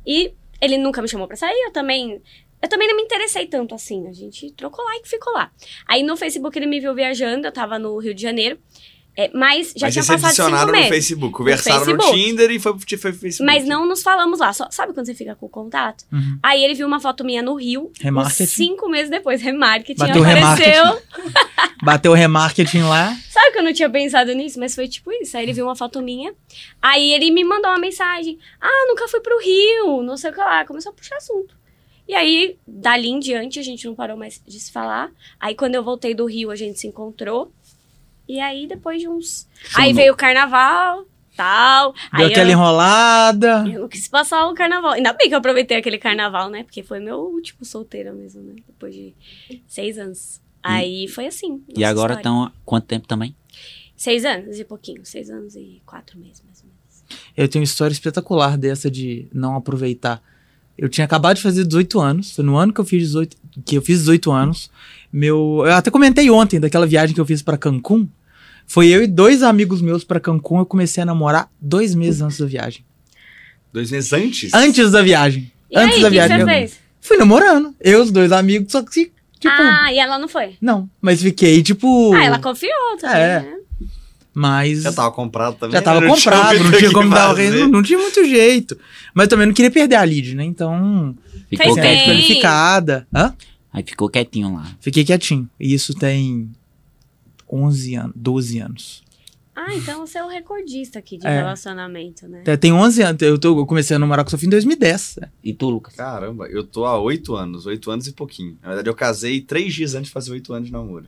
e ele nunca me chamou pra sair, eu também. Eu também não me interessei tanto assim. A gente trocou lá e ficou lá. Aí no Facebook ele me viu viajando, eu tava no Rio de Janeiro. É, mas já Mas tinha se passado cinco adicionaram no meses. Facebook. Conversaram no, Facebook. Tinder e foi pro Facebook. Mas não nos falamos lá. Só- sabe quando você fica com o contato? Uhum. Aí ele viu uma foto minha no Rio. Remarketing. Cinco meses depois, remarketing Bateu apareceu. Bateu o remarketing lá. Sabe que eu não tinha pensado nisso? Mas foi tipo isso. Aí ele viu uma foto minha. Aí ele me mandou uma mensagem. Ah, nunca fui pro Rio, não sei o que lá. Começou a puxar assunto. E aí, dali em diante, a gente não parou mais de se falar. Aí, quando eu voltei do Rio, a gente se encontrou. E aí, depois de uns... Aí veio o carnaval, tal. Deu aí aquela eu... enrolada. Eu não quis passar o carnaval. Ainda bem que eu aproveitei aquele carnaval, né? Porque foi meu último solteira mesmo, né? Depois de seis anos. Aí foi assim. E agora estão quanto tempo também? Seis anos e pouquinho. Seis anos e quatro meses, mais ou menos. Eu tenho uma história espetacular dessa de não aproveitar. Eu tinha acabado de fazer 18 anos. Foi no ano que eu fiz 18, que eu fiz 18 anos. Meu, eu até comentei ontem daquela viagem que eu fiz pra Cancún. Foi eu e dois amigos meus pra Cancún. Eu comecei a namorar dois meses antes da viagem. Dois meses antes? Antes da viagem. E antes aí, da o que que viagem. você fez? Fui namorando. Eu, os dois amigos, só que tipo. ah, e ela não foi? Não, mas fiquei tipo. Ah, ela confiou também, É. né? Mas. Já tava comprado também. Já tava né? comprado, muito não tinha como dar o fazer. reino, não tinha muito jeito. Mas também não queria perder a lead, né? Então, Ficou quietinho. qualificada. Hã? Aí ficou quietinho lá. Fiquei quietinho. E isso tem 11 anos, 12 anos. Ah, então você é o recordista aqui de É. relacionamento, né? Tem- Tem 11 anos. Eu, tô, eu comecei a namorar com a Sofia em 2010. E tu, Lucas? Caramba, eu tô há oito anos, oito anos e pouquinho. Na verdade, eu casei três dias antes de fazer oito anos de namoro.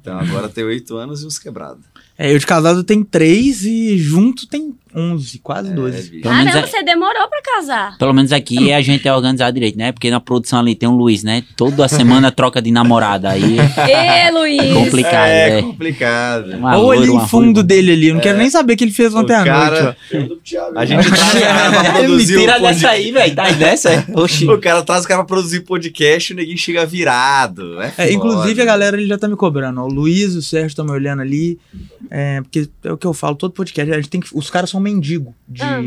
Então agora tem oito anos e uns quebrados. É, eu de casado tenho 3 e junto tem 11, quase É, 12. bicho. Pelo menos Caramba, é- você demorou pra casar. Pelo menos aqui a gente é organizado direito, né? Porque na produção ali tem um Luiz, né? Toda semana troca de namorada. Aí Ê, Luiz! é complicado, é é. complicado. Uma Ou ali em fundo dele ali. Eu não quero nem saber o que ele fez ontem à noite. ó. A gente traz o cara pra produzir Me tira o dessa aí, velho. Tá dessa, é? Oxi. O cara traz o cara pra produzir podcast e o neguinho chega virado. É, É, inclusive, a galera ele já tá me cobrando. O Luiz e o Sérgio estão me olhando ali. É, porque é o que eu falo, todo podcast, a gente tem que, os caras são mendigo de Ah.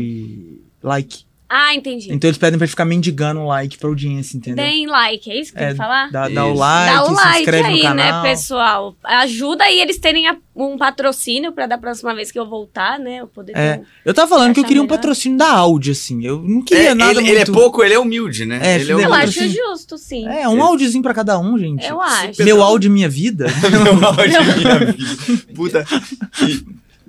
like. Ah, entendi. Então eles pedem pra ficar mendigando like pra audiência, entendeu? Deem like, é isso que É, tem que falar? Dá, dá o like, Dá o se like inscreve aí, no canal. né, pessoal? Ajuda aí eles terem a- um patrocínio pra da próxima vez que eu voltar, né? Eu poder É. um... Eu tava falando que eu queria um melhor. patrocínio da áudio, assim. Eu não queria É, nada ele, muito... ele é pouco, ele é humilde, né? É, ele é filho, Eu humilde. acho patrocínio. justo, sim. É, um áudiozinho pra cada um, gente. Eu acho. Meu áudio minha vida. Meu áudio, minha vida. Puta.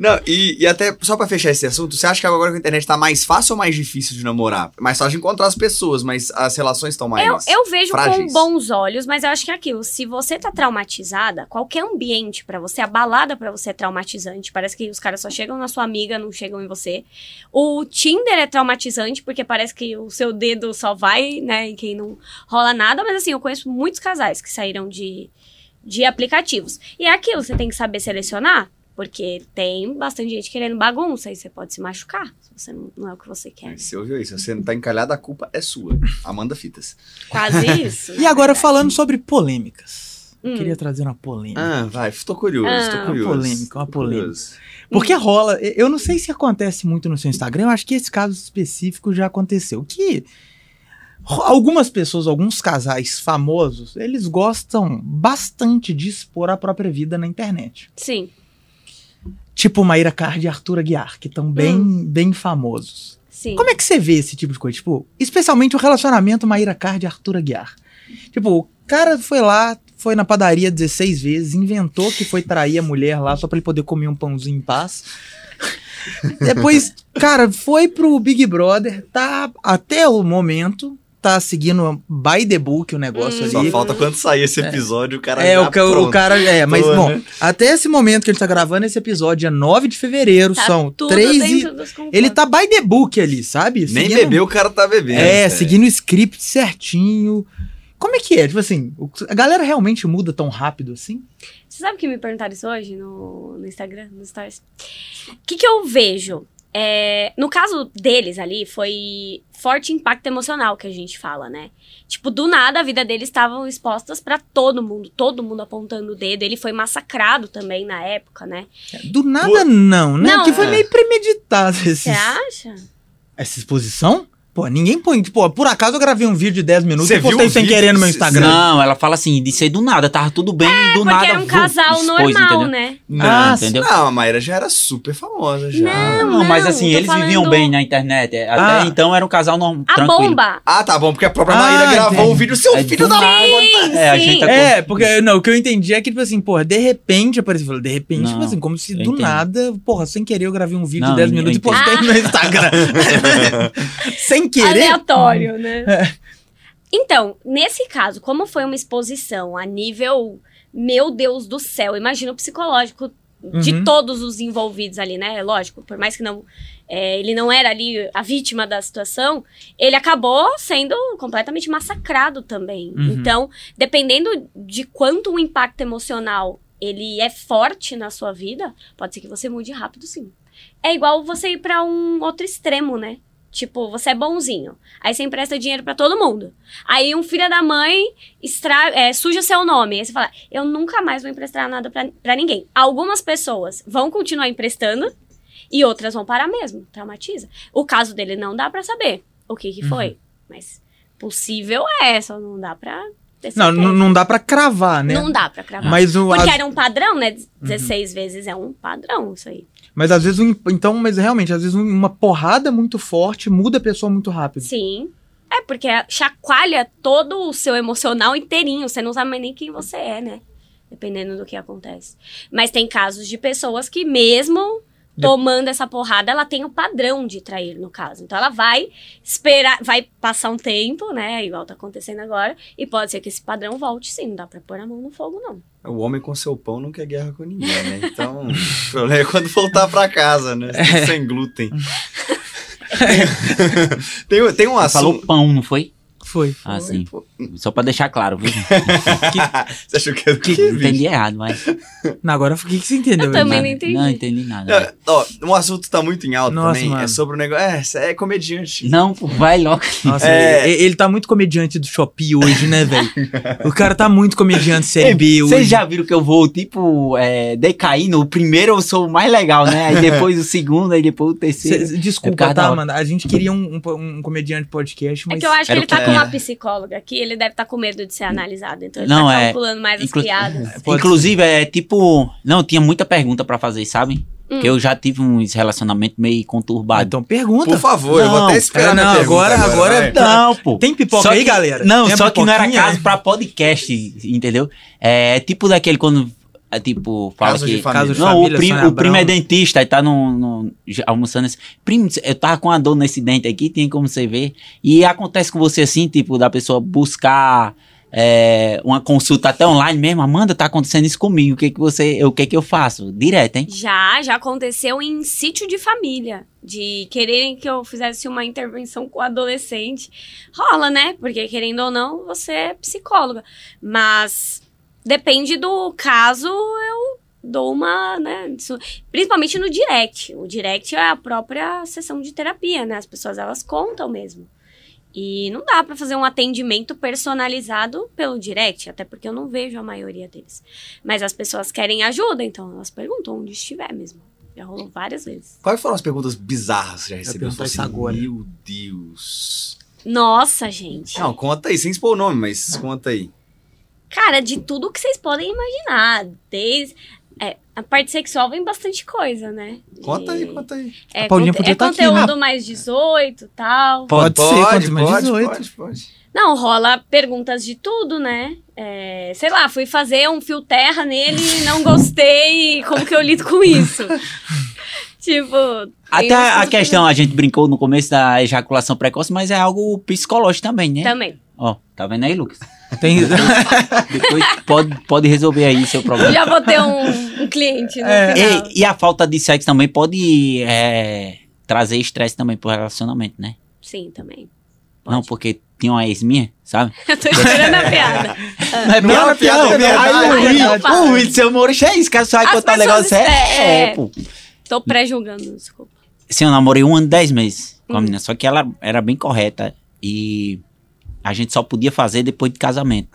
Não, e, e até, só pra fechar esse assunto, você acha que agora com a internet tá mais fácil ou mais difícil de namorar? Mais fácil de encontrar as pessoas, mas as relações estão mais Eu, eu vejo frágeis. com bons olhos, mas eu acho que é aquilo. Se você tá traumatizada, qualquer ambiente pra você, a balada pra você é traumatizante. Parece que os caras só chegam na sua amiga, não chegam em você. O Tinder é traumatizante, porque parece que o seu dedo só vai, né, em quem não rola nada. Mas assim, eu conheço muitos casais que saíram de, de aplicativos. E é aquilo, você tem que saber selecionar. Porque tem bastante gente querendo bagunça e você pode se machucar se você não, não é o que você quer. Você ouviu isso? Se você não tá encalhado, a culpa é sua. Amanda Fitas. Quase isso. E agora verdade. falando sobre polêmicas. Hum. Queria trazer uma polêmica. Ah, vai, tô curioso, Ah. tô curioso. Uma polêmica, uma polêmica. curioso. Porque rola, eu não sei se acontece muito no seu Instagram, eu acho que esse caso específico já aconteceu. Que algumas pessoas, alguns casais famosos, eles gostam bastante de expor a própria vida na internet. Sim. Tipo Maíra Card e Arthur Aguiar, que estão bem, bem famosos. Sim. Como é que você vê esse tipo de coisa? Tipo, especialmente o relacionamento Maíra Card e Arthur Aguiar. Tipo, o cara foi lá, foi na padaria 16 vezes, inventou que foi trair a mulher lá só pra ele poder comer um pãozinho em paz. Depois, cara, foi pro Big Brother, tá até o momento, tá seguindo by the book o negócio Hum. Só ali. falta quando sair esse episódio, o cara É, já o, ca- o pronto. cara. É, mas, Tô, bom, né? até esse momento que a gente tá gravando esse episódio, dia 9 de fevereiro, Tá são tudo 3 e. Ele tá by the book ali, sabe? Nem Seguindo- bebeu, o cara tá bebendo. É, velho. seguindo o script certinho. Como é que é? Tipo assim, a galera realmente muda tão rápido assim? Você sabe que me perguntaram isso hoje no, no Instagram, no Stories? O que, que eu vejo? É, no caso deles ali, foi forte impacto emocional que a gente fala, né? Tipo, do nada a vida deles estavam expostas pra todo mundo, todo mundo apontando o dedo. Ele foi massacrado também na época, né? Do nada, não, né? Não. Porque foi É. meio premeditado esse, Você acha? essa exposição. Pô, ninguém põe. Tipo, por acaso eu gravei um vídeo de 10 minutos Você e postei sem vídeo? querer no meu Cê- Instagram. Não, ela fala assim, de ser do nada, tava tudo bem, do É, Porque nada. era um casal expôs, normal, entendeu? né? Não, Ah, entendeu? Não, a Mayra já era super famosa já. Não. Não, mas assim, eles viviam falando- bem na internet. é, Até Ah. então era um casal normal, A tranquilo. bomba! Ah, tá bom, porque a própria Ah, Maíra gravou entendi. o vídeo, seu É filho do da nada. Sim, É, a gente tá É, porque não, o que eu entendi é que, tipo assim, porra, de repente apareceu. falou, De repente, Não, tipo assim, como se do entendi. nada, porra, sem querer eu gravei um vídeo de 10 eu minutos e postei no meu Instagram. sem querer. Aleatório, né? Então, nesse caso, como foi uma exposição a nível, meu Deus do céu, imagina o psicológico de Uhum. todos os envolvidos ali, né? Lógico, por mais que não é, ele não era ali a vítima da situação, ele acabou sendo completamente massacrado também. Uhum. Então, dependendo de quanto o impacto emocional ele é forte na sua vida, pode ser que você mude rápido, sim. É igual você ir pra um outro extremo, né? Tipo, você é bonzinho. Aí você empresta dinheiro pra todo mundo. Aí um filho da mãe é, suja seu nome. Aí você fala, eu nunca mais vou emprestar nada pra, pra ninguém. Algumas pessoas vão continuar emprestando e outras vão parar mesmo. Traumatiza. O caso dele não dá pra saber o que que foi. Mas possível é, só não dá pra Não, não, dá pra cravar, né? Não dá pra cravar. Mas, o, Porque as- era um padrão, né? 16 vezes é um padrão isso aí. mas às vezes, então, mas realmente, às vezes um- uma porrada muito forte muda a pessoa muito rápido. Sim. É, porque chacoalha todo o seu emocional inteirinho. Você não sabe mais nem quem você é, né? Dependendo do que acontece. Mas tem casos de pessoas que, mesmo tomando essa porrada, ela tem o padrão de trair, no caso. Então ela vai esperar, vai passar um tempo, né? Igual tá acontecendo agora. E pode ser que esse padrão volte sim. Não dá pra pôr a mão no fogo, não. O homem com seu pão não quer guerra com ninguém, né? Então, o problema é quando voltar pra casa, né? É. Sem glúten. tem, tem um Você falou assunto... pão, não foi? Foi. Ah, Foi, sim. Só pra deixar claro, viu? Você achou que era o quê, bicho? entendi errado, mas. Não, agora o que, que você entendeu? Eu também Eduardo? não entendi. Não entendi nada. Não, ó, um assunto que tá muito em alta Nossa, também mano. é sobre o negócio. É, você é comediante. Não, pô, vai logo. Nossa, É. ele, ele tá muito comediante do Shopee hoje, né, velho? o cara tá muito comediante série B hoje. Vocês já viram que eu vou, tipo, é, decaindo? O primeiro eu sou o mais legal, né? Aí depois o segundo, aí depois o terceiro. Cê- É desculpa, causa tá, mano? A gente queria um, um, um comediante podcast, É mas. que eu acho que ele que tá com é. Uma psicóloga aqui, ele deve estar com medo de ser analisado. Então ele Não, tá é. calculando mais as Inclu- piadas. Pode Inclusive, é tipo. Não, tinha muita pergunta pra fazer, sabe? Hum. Que eu já tive uns relacionamentos meio conturbados. então pergunta. Por favor, eu vou Não, até esperar é, não, pergunta agora- agora- vai. Não, pô. Tem pipoca Só aí, que- galera? Não, Tem só que não era caso pra podcast, entendeu? É tipo daquele quando. É tipo, fala Caso que. de família. Caso de Não, família, o, primo, Sônia o primo é dentista, aí tá no, no- almoçando assim. Primo, eu tava com uma dor nesse dente aqui, tem como você ver. E acontece com você assim, tipo, da pessoa buscar é, uma consulta até online mesmo. Amanda, tá acontecendo isso comigo. O que que você. O que que eu faço? Direto, hein? Já, já aconteceu em sítio de família. De quererem que eu fizesse uma intervenção com o adolescente. Rola, né? Porque, querendo ou não, você é psicóloga. Mas depende do caso, eu dou uma, né? isso- principalmente no direct. O direct é a própria sessão de terapia, né? As pessoas elas contam mesmo. E não dá pra fazer um atendimento personalizado pelo direct, até porque eu não vejo a maioria deles. Mas as pessoas querem ajuda, então elas perguntam onde estiver mesmo. Já rolou várias vezes. Quais foram as perguntas bizarras que você já recebeu? isso falou agora. Meu Deus. Nossa, gente. Não, conta aí, sem expor o nome, mas conta aí. Cara, de tudo que vocês podem imaginar. Desde. é, a parte sexual vem bastante coisa, né? Conta aí, conta aí. É, A Paulinha conte- podia é tá aqui, conteúdo né? mais 18 tal. Pode, ser, quanto mais 18. pode, pode. Não, rola perguntas de tudo, né? É, sei lá, fui fazer um fio terra nele e não gostei. Como que eu lido com isso? tipo. Até a questão, a gente brincou no começo da ejaculação precoce, mas é algo psicológico também, né? Também. Ó, tá vendo aí, Lucas? Tem... Depois pode, pode resolver aí seu problema. Já vou ter um, um cliente no É. E, e a falta de sexo também pode é, trazer estresse também pro relacionamento, né? Sim, também. Não, porque tinha uma ex minha, sabe? Eu tô esperando a piada. Não é Não é piada, é verdade. Aí o o ser humorista é isso, que você vai As contar um pessoas negócio. É, é- é, pô. Tô pré-julgando, desculpa. Sim, eu namorei um ano e dez meses com a Hum. menina, só que ela era bem correta e a gente só podia fazer depois de casamento,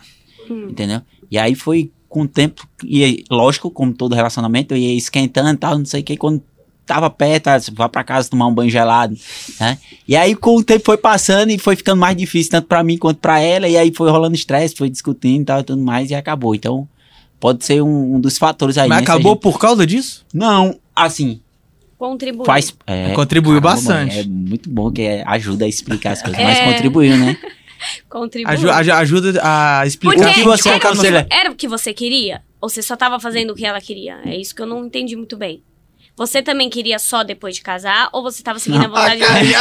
Hum. entendeu? E aí foi com o tempo, e lógico, como todo relacionamento, eu ia esquentando e tal, não sei o que, quando tava perto, vá pra casa tomar um banho gelado, né? E aí com o tempo foi passando e foi ficando mais difícil, tanto pra mim quanto pra ela, e aí foi rolando estresse, foi discutindo e tal e tudo mais, e acabou. Então, pode ser um, um dos fatores aí. Mas né, acabou gente- por causa disso? Não, assim, Contribuir. faz... é, Contribuiu Caramba, bastante. É muito bom que é- ajuda a explicar as coisas, É. mas contribuiu, né? Contribuir. Aju- aju- ajuda a explicar. Porque O que você aconselha? era o que você queria? Ou você só tava fazendo o que ela queria? É isso que eu não entendi muito bem. Você também queria só depois de casar? Ou você tava seguindo a vontade dele?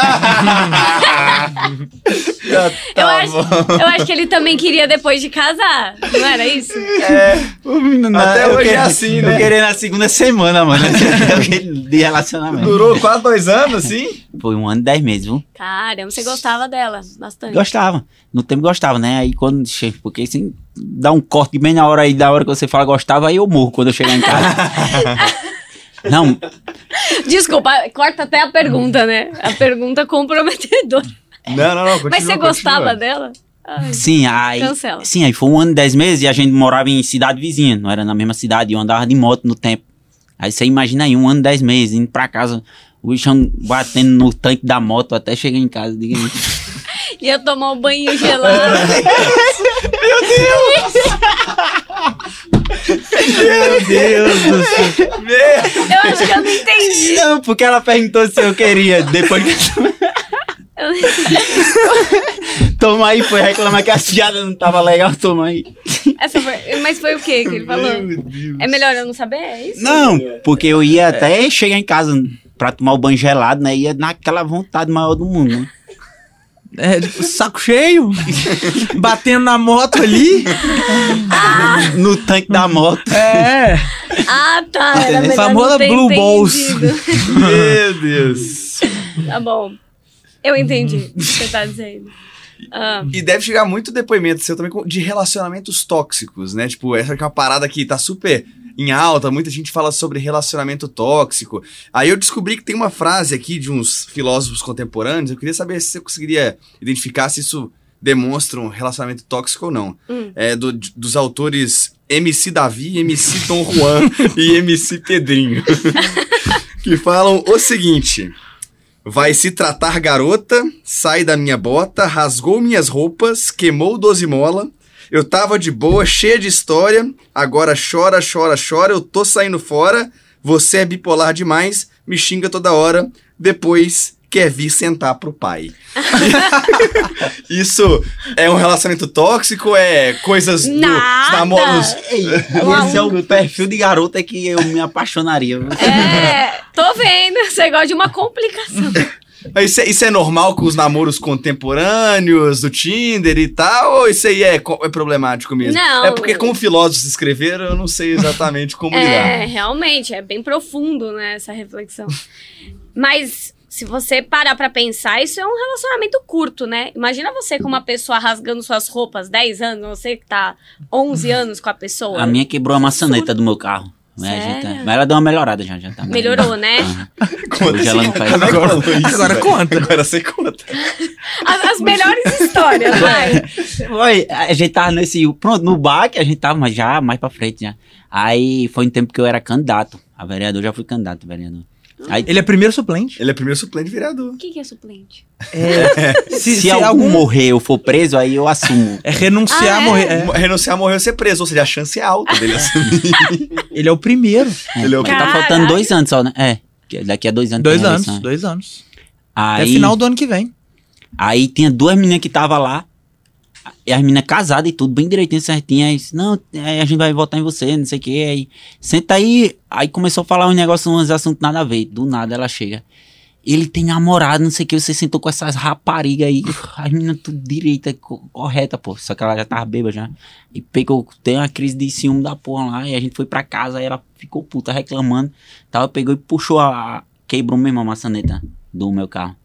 Eu acho, eu acho que ele também queria depois de casar. Não era isso? Até hoje é assim, né? Eu queria na segunda semana, mano, de relacionamento. Durou quase dois anos, assim? Foi um ano e dez meses, viu? Caramba, você gostava dela bastante. Gostava. No tempo gostava, né? Aí quando porque assim, dá um corte bem na hora aí, da hora que você fala gostava, aí eu morro quando eu chegar em casa. Não, Desculpa, corta até a pergunta, né? A pergunta comprometedora. Não, não, não. Continua, Mas você gostava continua. dela? Ai, sim, aí. Cancela. Sim, aí foi um ano e dez meses e a gente morava em cidade vizinha, não era na mesma cidade, eu andava de moto no tempo. Aí você imagina aí, um ano e dez meses, indo pra casa, o bichão batendo no tanque da moto até chegar em casa. Diga. Ia tomar um banho gelado. Meu Deus do céu. Eu acho que eu não entendi. Não, porque ela perguntou se eu queria. Depois que. Eu não entendi. Toma aí, foi reclamar que a piada não tava legal, toma aí. Foi- Mas foi o que que ele falou? É melhor eu não saber? É isso? Não, porque eu ia até chegar em casa pra tomar o banho gelado, né? Ia naquela vontade maior do mundo, né? É, tipo, saco cheio, batendo na moto ali. No tanque da moto. É, Ah, tá. Era Famosa Blue Balls. Meu Deus. Tá bom. Eu entendi o que você tá dizendo. Ah, E deve chegar muito depoimento seu também de relacionamentos tóxicos, né? Tipo, essa que é uma parada que tá super em alta, muita gente fala sobre relacionamento tóxico. Aí eu descobri que tem uma frase aqui de uns filósofos contemporâneos, eu queria saber se você conseguiria identificar se isso demonstra um relacionamento tóxico ou não. Hum. É do- dos autores MC Davi, MC Dom Juan e MC Pedrinho. que falam o seguinte: Vai se tratar garota, sai da minha bota, rasgou minhas roupas, queimou doze mola. Eu tava de boa, cheia de história. Agora chora, chora, chora. Eu tô saindo fora. Você é bipolar demais, me xinga toda hora. Depois quer vir sentar pro pai. Isso é um relacionamento tóxico? É coisas do, Nada. dos namoros Esse é o perfil de garota que eu me apaixonaria. é, tô vendo. Você gosta de uma complicação. Isso é, isso é normal com os namoros contemporâneos, do Tinder e tal? Ou isso aí é, é problemático mesmo? Não. É porque, como filósofos escreveram, eu não sei exatamente como lidar. É, realmente, é bem profundo, né, essa reflexão. Mas se você parar pra pensar, isso é um relacionamento curto, né? Imagina você com uma pessoa rasgando suas roupas 10 anos, você que tá 11 anos com a pessoa. A minha quebrou a maçaneta do meu carro. Mas, a gente tá- Sério? mas ela deu uma melhorada já. já tá Melhorou, né? Conta Hoje ela não faz é Agora- falou isso, agora conta. Agora você conta. As, as melhores histórias, vai. Foi, a gente tava nesse. Pronto, no bar que a gente tava, mas já mais pra frente já. Aí foi um tempo que eu era candidato. A vereador já fui candidato, vereador. Aí, Ele é primeiro suplente. Ele é primeiro suplente vereador. O que, que é suplente? É, se, se, se algum algum morrer ou for preso, aí eu assumo. é renunciar, Ah, é? morrer. é. Renunciar, morreu ser preso, ou seja, a chance é alta dele assumir. ele é o primeiro. Ele é o Porque tá faltando dois anos só, né? É. que Daqui a dois anos. Dois anos, eleição. dois anos. Aí, É final do ano que vem. Aí tinha duas meninas que tava lá. As meninas casadas e tudo, bem direitinho, certinho. Aí, não, aí a gente vai votar em você, não sei o que. Aí, senta aí. Aí começou a falar uns negócios, uns assuntos nada a ver. Do nada ela chega. Ele tem namorado, não sei o que. Você sentou com essas raparigas aí. As meninas tudo direita, co- correta, pô. Só que ela já tava bêbada já. E pegou, tem uma crise de ciúme da porra lá. E a gente foi pra casa, aí ela ficou puta reclamando. Tava, pegou e puxou a- Quebrou mesmo a maçaneta do meu carro.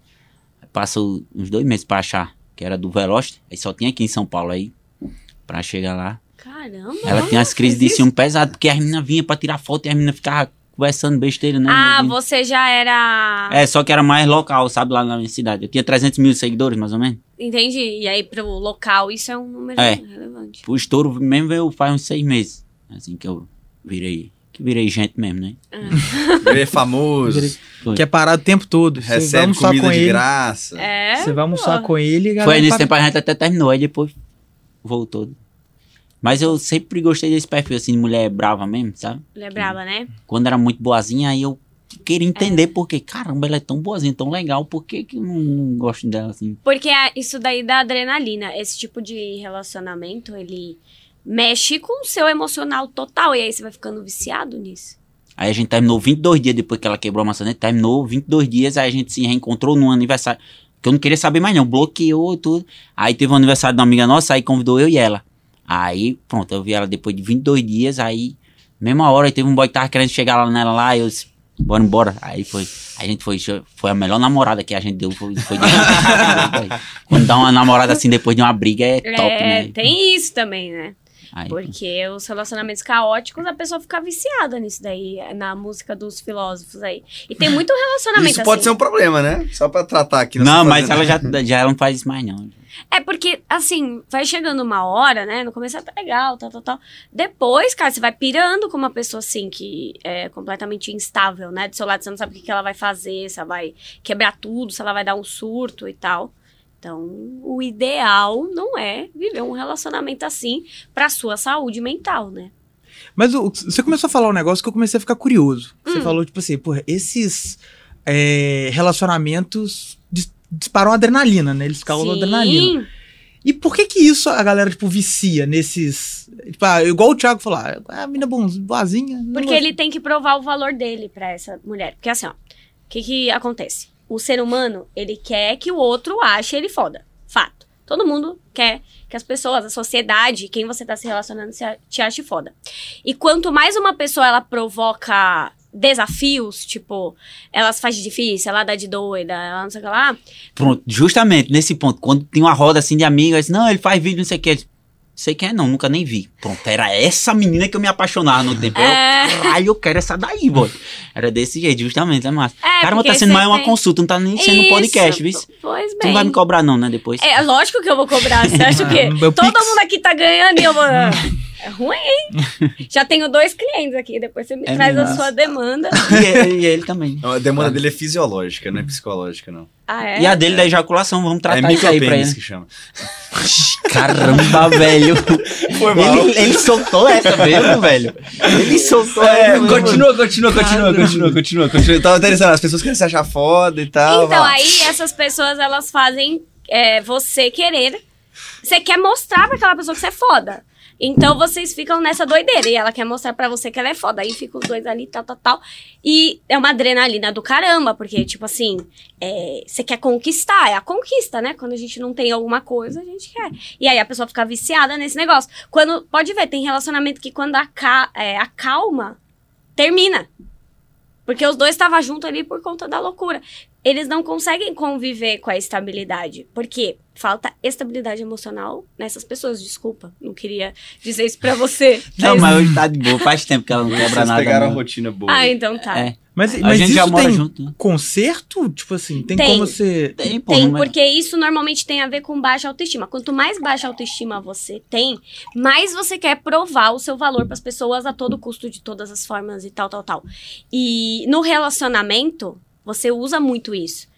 Passou uns dois meses pra achar, que era do Veloster. Aí só tinha aqui em São Paulo aí. Pra chegar lá. Caramba. Ela tinha as crises de ciúme pesado, porque as meninas vinham pra tirar foto e as meninas ficavam conversando besteira, né? Ah, você já era. É, só que era mais local, sabe, lá na minha cidade. Eu tinha 300 mil seguidores, mais ou menos. Entendi. E aí, pro local, isso é um número É. relevante. O estouro mesmo veio faz uns seis meses. Assim que eu virei. Que virei gente mesmo, né? É famoso, Foi. Que é parado o tempo todo. Você recebe comida com de ele. graça. É. Você vai almoçar pô. com ele e a Foi nesse tempo a gente até terminou, aí depois voltou. Mas eu sempre gostei desse perfil, assim, de mulher brava mesmo, sabe? Ele é braba, né? Quando era muito boazinha, aí eu queria entender por quê. Caramba, ela é tão boazinha, tão legal, por que, que eu não, não gosto dela, assim? Porque é isso daí da adrenalina, esse tipo de relacionamento, ele mexe com o seu emocional total. E aí você vai ficando viciado nisso. Aí a gente terminou 22 dias depois que ela quebrou a maçaneta, terminou 22 dias, aí a gente se reencontrou no aniversário, que eu não queria saber mais não, bloqueou tudo. Aí teve um aniversário de uma amiga nossa, aí convidou eu e ela. Aí, pronto, eu vi ela depois de 22 dias, aí, mesma hora, aí teve um boy que tava querendo chegar lá nela lá, eu disse, bora embora. Aí foi, a gente foi, foi a melhor namorada que a gente deu, foi, foi de- Quando dá uma namorada assim depois de uma briga é top, é, né? tem isso também, né? Aí, Porque os relacionamentos caóticos, a pessoa fica viciada nisso daí, na música dos filósofos aí. E tem muito relacionamento Isso pode assim. ser um problema, né? Só pra tratar aqui. não, mas fazenda. ela já, já não faz isso mais não. É porque, assim, vai chegando uma hora, né? No começo é até legal, tal, tal, tal. Depois, cara, você vai pirando com uma pessoa, assim, que é completamente instável, né? Do seu lado, você não sabe o que, que ela vai fazer, se ela vai quebrar tudo, se ela vai dar um surto e tal. Então, o ideal não é viver um relacionamento assim pra sua saúde mental, né? Mas o- você começou a falar um negócio que eu comecei a ficar curioso. Você Hum. falou, tipo assim, porra, esses é, relacionamentos dis- disparam adrenalina, né? Eles causam adrenalina. E por que que isso a galera, tipo, vicia nesses... Tipo, ah, igual o Thiago falou, ah, a mina boazinha... Porque ele tem que provar o valor dele pra essa mulher. Porque assim, ó, o que que acontece? O ser humano, ele quer que o outro ache ele foda. Fato. Todo mundo quer que as pessoas, a sociedade, quem você tá se relacionando, te ache foda. E quanto mais uma pessoa, ela provoca desafios, tipo, ela se faz difícil, ela dá de doida, ela não sei o que lá. Pronto, justamente nesse ponto, quando tem uma roda assim de amigos, não, ele faz vídeo, não sei o que. Sei quem é, não, nunca nem vi. Pronto, era essa menina que eu me apaixonava no tempo. É. Eu, caralho, eu quero essa daí, boy. Era desse jeito, justamente, é massa. É, Caramba, porque tá sendo mais uma tem- consulta, não tá nem sendo um podcast, viu? Pois Tu bem. não vai me cobrar, não, né? Depois. É, lógico que eu vou cobrar. Você acha o quê? Meu Todo Pix. mundo aqui tá ganhando e eu vou. É ruim, hein? Já tenho dois clientes aqui. Depois você me É traz a sua demanda. E, ele, e ele também. A demanda dele é fisiológica, não é psicológica, não. Ah, é? E a dele da ejaculação, vamos é tratar isso aí pra ele. que chama. Caramba, velho. Foi mal. Ele, ele soltou essa mesmo, velho. Ele soltou É, essa continua, continua, continua, continua, continua, continua. Eu tava interessando, as pessoas querem se achar foda e tal. Então, vai. aí essas pessoas, elas fazem é, você querer. Você quer mostrar pra aquela pessoa que você é foda. Então vocês ficam nessa doideira. E ela quer mostrar pra você que ela é foda. Aí ficam os dois ali, tal, tal, tal. E é uma adrenalina do caramba, porque, tipo assim, é, você quer conquistar. É a conquista, né? Quando a gente não tem alguma coisa, a gente quer. E aí a pessoa fica viciada nesse negócio. Quando, pode ver, tem relacionamento que quando aca, é, acalma, termina. Porque os dois estavam juntos ali por conta da loucura. Eles não conseguem conviver com a estabilidade. Porque falta estabilidade emocional nessas pessoas. Desculpa, não queria dizer isso pra você. Não, mas hoje tá de boa. Faz tempo que ela não quebra Vocês nada. pegaram a não. rotina boa. Ah, então tá. É. Mas, A mas gente isso já mora tem junto, né? conserto? Tipo assim, tem, Tem. como você... Tem, pô. Tem, é- porque isso normalmente tem a ver com baixa autoestima. Quanto mais baixa autoestima você tem, mais você quer provar o seu valor para as pessoas a todo custo, de todas as formas e tal, tal, tal. E no relacionamento, você usa muito isso.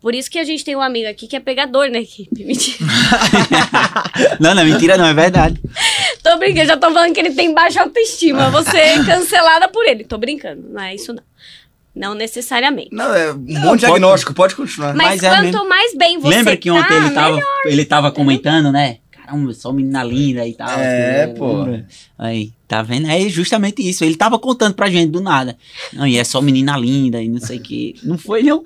Por isso que a gente tem um amigo aqui que é pegador na equipe. Mentira. Não, não, mentira não, é verdade. tô brincando, já tô falando que ele tem baixa autoestima. Você é cancelada por ele. Tô brincando, não é isso não. Não necessariamente. Não, é um bom pode- diagnóstico, pode continuar. Mas, mas é quanto mesmo. mais bem você Lembra que tá, ontem ele tava, melhor. ele tava comentando, né? Caramba, só menina linda e tal. É, assim, pô. lembra? Aí, tá vendo? É justamente isso. Ele tava contando pra gente do nada. Não, e é só menina linda e não sei o que. Não foi, não?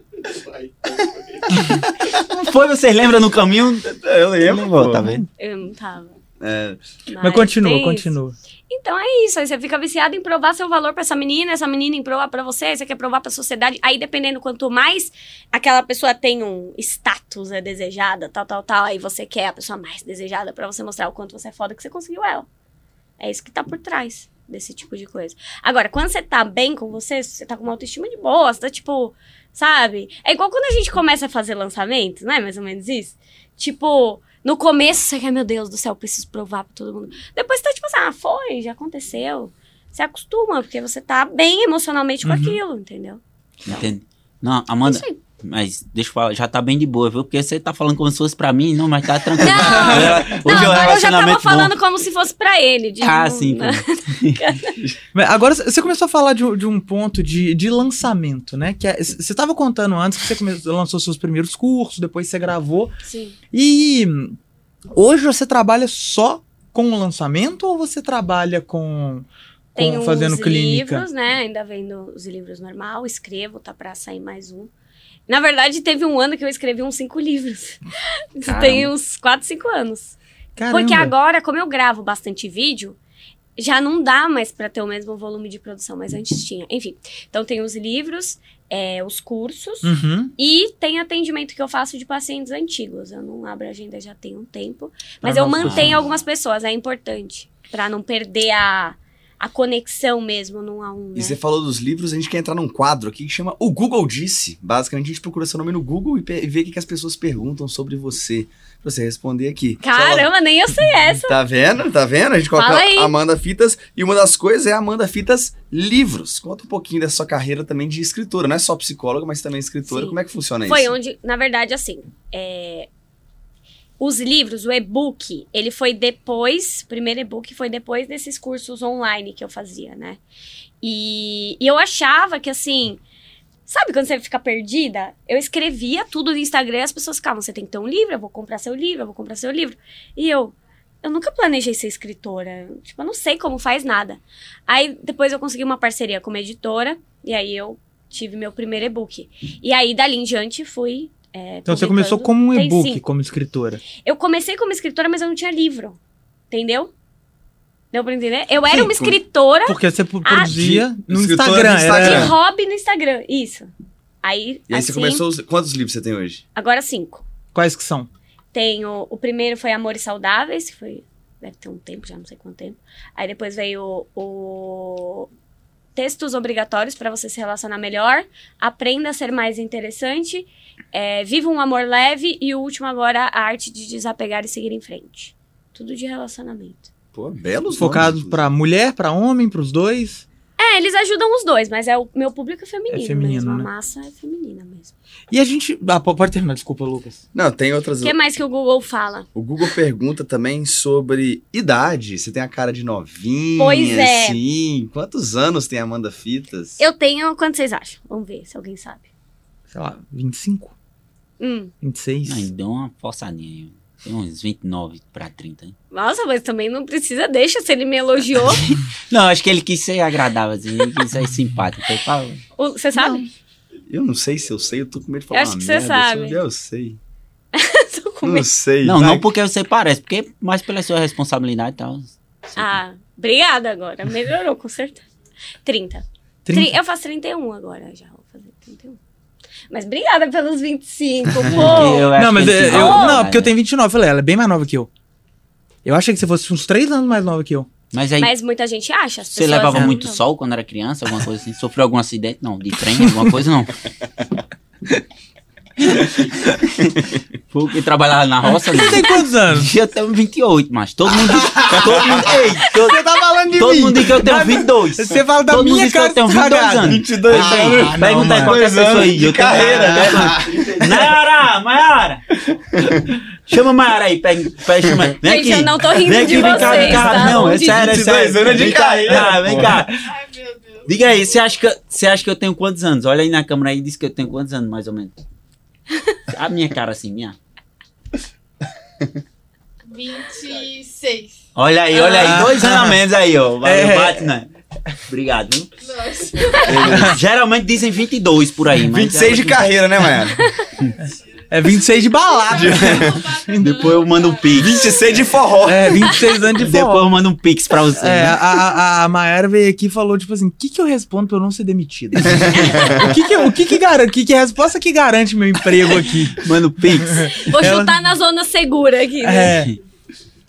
Não foi, vocês lembram no caminho? Eu lembro, pô. tá vendo? Eu não tava. É, Mas continua, tem isso. continua. Então é isso, aí você fica viciado em provar seu valor pra essa menina, essa menina em provar pra você, você quer provar pra sociedade. Aí dependendo quanto mais aquela pessoa tem um status, é desejada, tal, tal, tal, aí você quer a pessoa mais desejada pra você mostrar o quanto você é foda que você conseguiu ela. É isso que tá por trás desse tipo de coisa. Agora, quando você tá bem com você, você tá com uma autoestima de boa, você tá tipo, sabe? É igual quando a gente começa a fazer lançamentos, não é mais ou menos isso? Tipo, no começo você quer, meu Deus do céu, preciso provar pra todo mundo. Depois você tá tipo assim, ah, foi, já aconteceu. Você acostuma, porque você tá bem emocionalmente com Uhum. aquilo, entendeu? Entende? Não, Amanda, Isso aí. Mas deixa eu falar, já tá bem de boa, viu? Porque você tá falando como se fosse pra mim, não, mas tá tranquilo. Não, Hoje não, é um agora eu já tava relacionamento falando bom. como se fosse pra ele. de- Ah, sim. Mas agora você começou a falar de, um- de um ponto de, de lançamento, né? Que é- você estava contando antes que você começou, lançou seus primeiros cursos, depois você gravou. Sim. E hoje você trabalha só com o lançamento ou você trabalha com, Tem com os fazendo clínica? livros, né? Ainda vendo os livros normal, escrevo, tá pra sair mais um. Na verdade, teve um ano que eu escrevi uns cinco livros. Caramba. tem uns quatro, cinco anos. Caramba. Porque agora, como eu gravo bastante vídeo, já não dá mais pra ter o mesmo volume de produção, mas antes tinha. Enfim, então tem os livros, é, os cursos Uhum. e tem atendimento que eu faço de pacientes antigos. Eu não abro agenda já tem um tempo, mas Pra eu mantenho algumas pessoas, é importante Pra não perder a, a conexão mesmo num a um. Né? E você falou dos livros, a gente quer entrar num quadro aqui que chama O Google Disse. Basicamente, a gente procura seu nome no Google e, e vê o que, que as pessoas perguntam sobre você. Pra você responder aqui. Ela- Caramba, nem eu sei essa. Tá vendo? Tá vendo? A gente coloca. Amanda Fitas e uma das coisas é Amanda Fitas Livros. Conta um pouquinho dessa sua carreira também de escritora. Não é só psicóloga, mas também escritora. Sim. Como é que funciona Foi isso? onde, na verdade, assim, é, os livros, o e-book, ele foi depois, o primeiro e-book foi depois desses cursos online que eu fazia, né? E, e eu achava que, assim, sabe quando você fica perdida? Eu escrevia tudo no Instagram e as pessoas ficavam, você tem que ter um livro, eu vou comprar seu livro, eu vou comprar seu livro. E eu, eu nunca planejei ser escritora, tipo, eu não sei como faz nada. Aí, depois eu consegui uma parceria com uma editora, e aí eu tive meu primeiro e-book. E aí, dali em diante, fui. É, Então você começou como um e-book, como escritora. Eu comecei como escritora, mas eu não tinha livro. Entendeu? Deu pra entender? Eu era Sim, uma escritora Porque você pro- produzia no Instagram. no Instagram. de Era... hobby no Instagram. Isso. Aí, E aí assim, você começou. os- Quantos livros você tem hoje? agora cinco. Quais que são? Tenho. O primeiro foi Amores Saudáveis, que foi. Deve ter um tempo, já não sei quanto tempo. Aí depois veio o. Textos obrigatórios para você se relacionar melhor. Aprenda a ser mais interessante. É, viva um amor leve. E o último agora, a arte de desapegar e seguir em frente. Tudo de relacionamento. Pô, belos Focado pra mulher, pra homem, pros dois? É, eles ajudam os dois, mas é o meu público é feminino, É feminino, mesmo. né? A massa é feminina mesmo. E a gente... Ah, po- pode terminar, desculpa, Lucas. Não, tem outras. O que mais que o Google fala? O Google pergunta também sobre idade. Você tem a cara de novinha, Pois é. assim. Quantos anos tem a Amanda Fitas? Eu tenho. Quanto vocês acham? Vamos ver se alguém sabe. Sei lá, 25, Hum. 26. Ai, deu uma forçadinha aí. Tem uns 29 pra 30. hein? Nossa, mas também não precisa, deixa se ele me elogiou. Não, acho que ele quis ser agradável, assim, ele quis ser simpático. Você sabe? Eu não sei se eu sei, eu tô com medo de falar Eu acho que você merda. sabe. Se Eu, eu sei. Tô com Não medo. sei. Não, vai. não porque você parece, porque mais pela sua responsabilidade e tal. Ah, obrigada agora. Melhorou, com certeza. 30. 30. Tri- Eu faço 31 agora já. Vou fazer 31. Mas obrigada pelos 25, Que pô. eu acho Não, mas que eu, ele tem eu- uma- não, porque eu tenho 29. Eu falei, ela é bem mais nova que eu. Eu achei que você fosse uns 3 anos mais nova que eu. Mas aí, Mas muita gente acha. As você pessoas levava não. muito sol quando era criança, alguma coisa assim? Sofreu algum acidente? Não, de trem, alguma coisa não. Foi que trabalhava na roça? Você tem quantos anos? Eu tenho 28, mas todo mundo diz. Todo mundo, ei, todo, Você tá falando de todo mim. mundo diz que eu tenho Mas- 22. Você fala da todo mundo minha diz que eu tenho 22 estragada. anos. 22 Aí, anos. Pergunta aí qualquer pessoa anos aí. de eu tenho- carreira, né? Nayara, Mayara. Chama a Mayara aí, pega, pega, chama. Vem Gente, aqui. eu não tô rindo Vem aqui, de vem cá, vem vocês, cá. tá? Não, é sério, é sério. 22 anos de Vem cá, carreira, ah, Vem cá. Diga aí, você acha, que, você acha que eu tenho quantos anos? Olha aí na câmera aí e diz que eu tenho quantos anos, mais ou menos. A minha cara assim, minha. 26. Olha aí, olha aí, dois anos a menos aí, ó. Valeu, É. bate, né? Obrigado, viu? Nossa. Geralmente dizem 22 por aí, mas... 26 de carreira, né, Maiara? É 26 de balada. Depois eu mando um pix. 26 de forró. É, 26 anos de Depois forró. eu mando um pix pra você. É, né? a, a, a Mayara veio aqui e falou, tipo assim, o que, que eu respondo pra eu não ser demitida? o que que, o que que garante, o que que é a resposta que garante meu emprego aqui? Manda um pix. Vou Ela- chutar na zona segura aqui, né? É.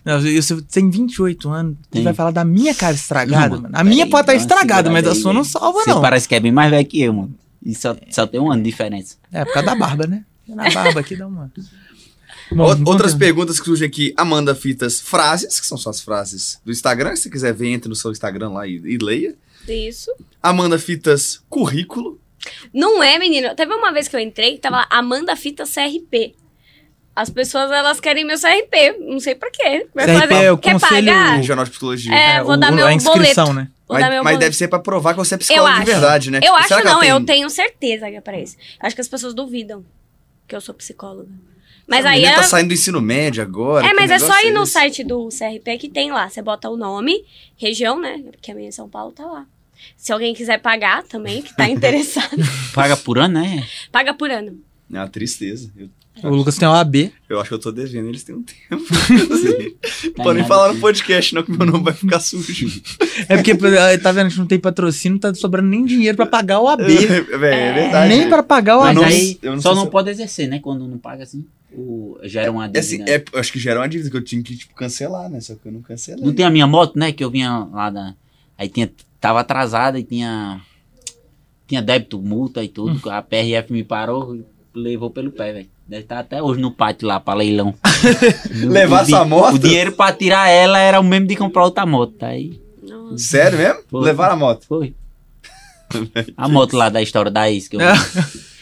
Não, você tem 28 anos, você Tem. vai falar da minha cara estragada, Não, mano. A minha peraí, pode estar estragada, mas a sua aí, não salva, Você não. parece que é bem mais velho que eu, mano. E só, só tem um ano de diferença. É, por causa da barba, né? Na barba aqui dá uma... Bom, Ou- Outras perguntas que surgem aqui. Amanda Fitas, frases, que são suas frases do Instagram. Se você quiser ver, entre no seu Instagram lá e, e leia. Isso. Amanda Fitas, currículo. Não é, menino. Teve uma vez que eu entrei que tava lá, Amanda Fita CRP. As pessoas, elas querem meu CRP. Não sei pra quê. Vai CRP fazer- é o Quer Conselho- pagar? Regional de Psicologia. É, vou o- dar meu a inscrição, boleto. né? Vou mas dar meu mas deve ser pra provar que você é Eu psicólogo de acho. verdade, né? Eu Tipo, acho não, tem- eu tenho certeza que é pra isso. Acho que as pessoas duvidam que eu sou psicóloga. Mas Essa aí ela... tá saindo do ensino médio agora. É, mas é só ir no esse? site do CRP que tem lá. Você bota o nome, região, né? Porque a minha em São Paulo tá lá. Se alguém quiser pagar também, que tá interessado, Paga por ano, né? paga por ano. É uma tristeza. Eu, O Lucas tem o AB. eu acho que eu tô devendo, eles têm um tempo. Tá Podem falar no podcast, não, que meu nome vai ficar sujo. É porque, tá vendo, a gente não tem patrocínio, não tá sobrando nem dinheiro pra pagar o AB. Véi, é verdade. nem pra pagar o Mas Mas AB. aí não só não se- pode exercer, né? Quando não paga assim. O, gera uma É assim, dívida. é, eu acho que gera uma dívida que eu tinha que tipo, cancelar, né? Só que eu não cancelei. Não tem a minha moto, né? Que eu vinha lá da. Aí tinha. Tava atrasada e tinha. Tinha débito, multa e tudo. A PRF me parou e levou pelo pé, velho. Deve estar até hoje no pátio lá pra leilão. Levar essa moto? O dinheiro pra tirar ela era o mesmo de comprar outra moto. tá Aí Nossa. Sério mesmo? Foi. Levaram a moto. foi. A moto lá da história da eu.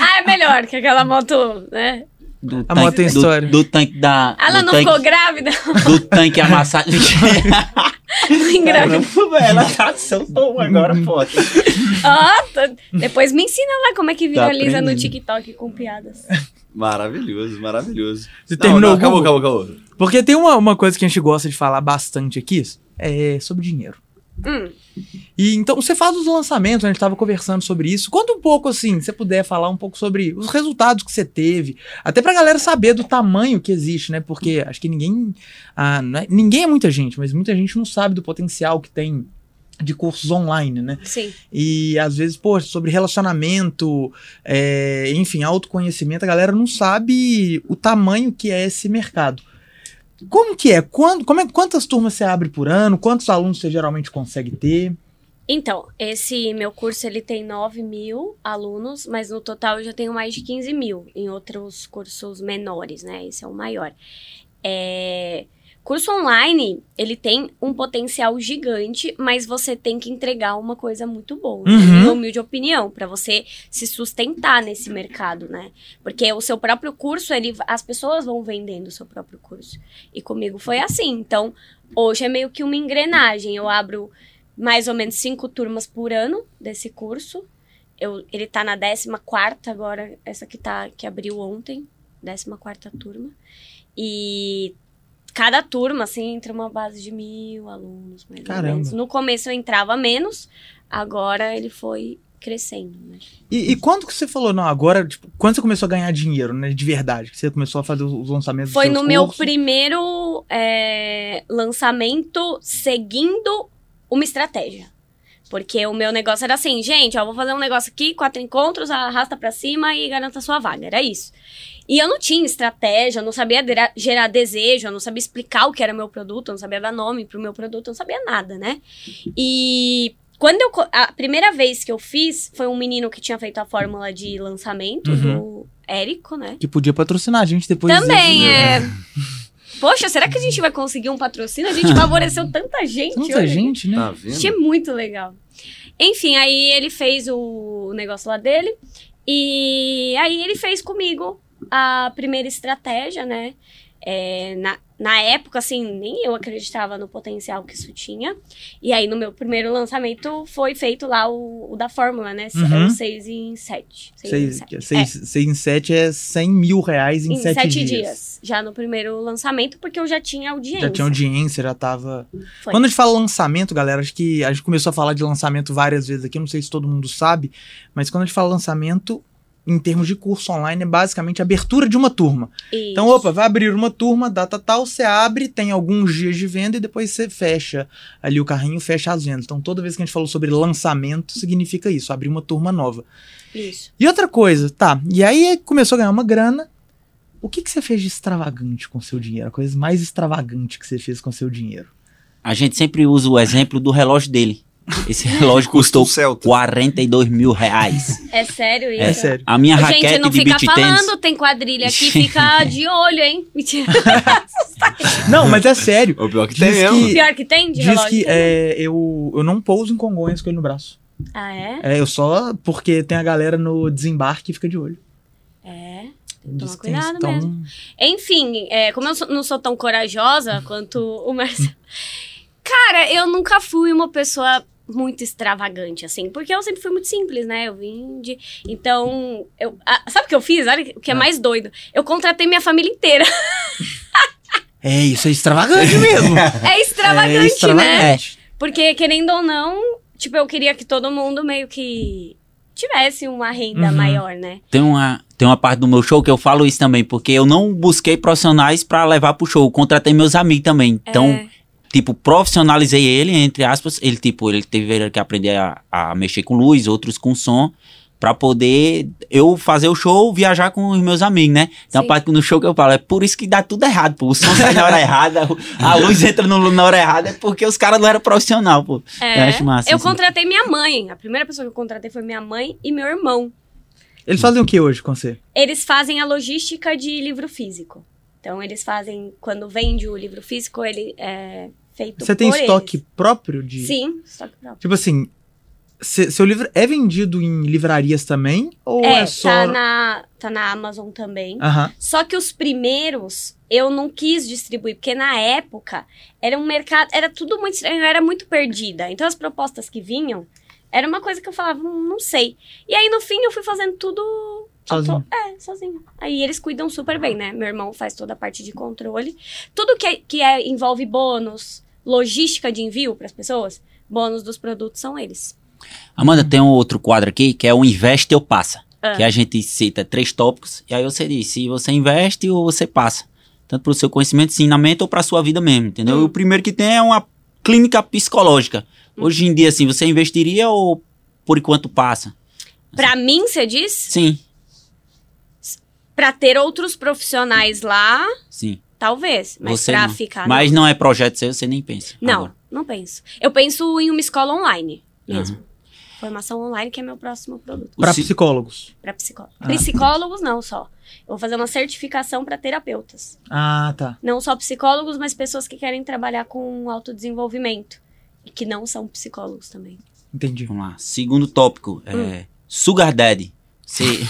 Ah, é melhor que aquela moto, né? Do A moto tem do- história. Do, tanque da. Ela não tanque, ficou grávida? Do tanque amassado. Não engravidou. Ela tá soltou agora, foto. Ah, tá. Depois me ensina lá como é que viraliza no. TikTok com piadas. Maravilhoso, maravilhoso. Você Não, terminou não, acabou, acabou, acabou. Porque tem uma, uma coisa que a gente gosta de falar bastante aqui, é sobre dinheiro. Hum. E então, você fala dos lançamentos, a gente estava conversando sobre isso. Conta um pouco, assim, se você puder falar um pouco sobre os resultados que você teve. Até pra galera saber do tamanho que existe, né? Porque acho que ninguém. ah, é- ninguém é muita gente, mas muita gente não sabe do potencial que tem de cursos online, né? Sim. E às vezes, pô, sobre relacionamento, é, enfim, autoconhecimento, a galera não sabe o tamanho que é esse mercado. Como que é? Quando, como é quantas turmas você abre por ano? Quantos alunos você geralmente consegue ter? Então, esse meu curso ele tem 9 mil alunos, mas no total eu já tenho mais de 15 mil em outros cursos menores, né? Esse é o maior. É, Curso online, ele tem um potencial gigante, mas você tem que entregar uma coisa muito boa, na Uhum. minha humilde opinião, para você se sustentar nesse mercado, né? Porque o seu próprio curso, ele, as pessoas vão vendendo o seu próprio curso. E comigo foi assim. Então, hoje é meio que uma engrenagem. Eu abro mais ou menos cinco turmas por ano desse curso. Eu, ele tá na 14 agora, essa que, tá, que abriu ontem, 14 turma. E cada turma, assim, entra uma base de mil alunos, mais Caramba. ou menos. No começo eu entrava menos, agora ele foi crescendo, né? E, e quando que você falou, não, agora, tipo, quando você começou a ganhar dinheiro, né, de verdade? Que você começou a fazer os lançamentos Foi no seus meu cursos? primeiro é, lançamento seguindo uma estratégia. Porque o meu negócio era assim, gente, ó, vou fazer um negócio aqui, quatro encontros, arrasta pra cima e garanta a sua vaga. Era isso. E eu não tinha estratégia, eu não sabia gerar desejo, eu não sabia explicar o que era meu produto, eu não sabia dar nome pro meu produto, eu não sabia nada, né? E quando eu. A primeira vez que eu fiz foi um menino que tinha feito a fórmula de lançamento do Érico, né? Que podia patrocinar a gente depois. Também é. Poxa, será que a gente vai conseguir um patrocínio? A gente favoreceu tanta gente. Tanta hoje. gente, né? Tá Achei vendo? muito legal. Enfim, aí ele fez o negócio lá dele. E aí ele fez comigo a primeira estratégia, né? É, na, na época, assim, nem eu acreditava no potencial que isso tinha. E aí, no meu primeiro lançamento, foi feito lá o, o da fórmula, né? Uhum. É o 6 em 7. Seis, seis, seis em sete é 100 mil reais em, em sete, 7 dias. dias. Já no primeiro lançamento, porque eu já tinha audiência. Já tinha audiência, já tava. Foi. Quando a gente fala lançamento, galera, acho que a gente começou a falar de lançamento várias vezes aqui, não sei se todo mundo sabe, mas quando a gente fala lançamento, em termos de curso online, é basicamente a abertura de uma turma. Então, Isso. opa, vai abrir uma turma, data tal, você abre, tem alguns dias de venda e depois você fecha ali o carrinho, fecha as vendas. Então, toda vez que a gente falou sobre lançamento, significa isso, abrir uma turma nova. Isso. E outra coisa, tá, e aí começou a ganhar uma grana. O que, que você fez de extravagante com seu dinheiro? A coisa mais extravagante que você fez com seu dinheiro? A gente sempre usa o exemplo do relógio dele. Esse relógio custou Celta. 42 mil reais. É sério isso? É sério. A minha Gente, raquete não de fica falando, tênis. tem quadrilha aqui, fica de olho, hein? Mentira. Não, mas é sério. O pior que Diz tem mesmo. que- Pior que tem de Diz relógio que é, eu, eu não pouso em Congonhas com ele no braço. Ah, é? É, eu só porque tem a galera no desembarque e fica de olho. É. Toma que cuidado então- mesmo. Enfim, é, como eu sou- não sou tão corajosa quanto o Marcelo. Cara, eu nunca fui uma pessoa muito extravagante, assim, porque eu sempre fui muito simples, né? Eu vim de. Então, eu, ah, sabe o que eu fiz? Olha o que é Ah. mais doido. Eu contratei minha família inteira. É, isso é extravagante mesmo. É extravagante, é né? extravagante. Porque, querendo ou não, tipo, eu queria que todo mundo meio que tivesse uma renda Uhum. maior, né? Tem uma, tem uma parte do meu show que eu falo isso também, porque eu não busquei profissionais pra levar pro show. Contratei meus amigos também. Então, É. tipo, profissionalizei ele, entre aspas. Ele, tipo, ele teve que aprender a, a mexer com luz, outros com som, pra poder eu fazer o show, viajar com os meus amigos, né? Tem uma Sim. parte no show que eu falo, é por isso que dá tudo errado, pô. O som sai na hora errada, a luz entra no- na hora errada, é porque os caras não eram profissional, pô. É, Eu acho massa. eu assim. contratei minha mãe. A primeira pessoa que eu contratei foi minha mãe e meu irmão. Eles fazem o que hoje com você? Eles fazem a logística de livro físico. Então, eles fazem, quando vende o livro físico, ele é feito Você tem estoque eles. próprio de. Sim, estoque próprio. Tipo assim, se- seu livro é vendido em livrarias também? Ou é, É, só. tá, na, tá na Amazon também. Aham. Só que os primeiros eu não quis distribuir, porque na época era um mercado, era tudo muito estranho, eu era muito perdida. Então as propostas que vinham era uma coisa que eu falava, "Hum, não sei. E aí no fim eu fui fazendo tudo Sozinho. auto- É, sozinho. Aí eles cuidam super bem, né? Meu irmão faz toda a parte de controle. Tudo que, é, que é, envolve bônus, logística de envio para as pessoas, bônus dos produtos são eles. Amanda, tem um outro quadro aqui que é o Investe ou Passa. Ah. Que a gente cita três tópicos e aí você diz se você investe ou você passa. Tanto para o seu conhecimento, ensinamento ou para sua vida mesmo, entendeu? Hum. E o primeiro que tem é uma clínica psicológica. Hoje em dia, assim, você investiria ou por enquanto passa? Pra mim, você diz? Sim, Pra ter outros profissionais lá, sim. talvez. Mas você pra não. ficar. Mas não é projeto seu, você nem pensa. Não, agora. não penso. Eu penso em uma escola online mesmo. Uhum. Formação online, que é meu próximo produto. Ci- psicólogos. Pra psicólogos. Ah. Psicólogos não só. Eu vou fazer uma certificação pra terapeutas. Ah, tá. Não só psicólogos, mas pessoas que querem trabalhar com autodesenvolvimento. E que não são psicólogos também. Entendi. Vamos lá. Segundo tópico é Hum. Sugar Daddy. Você...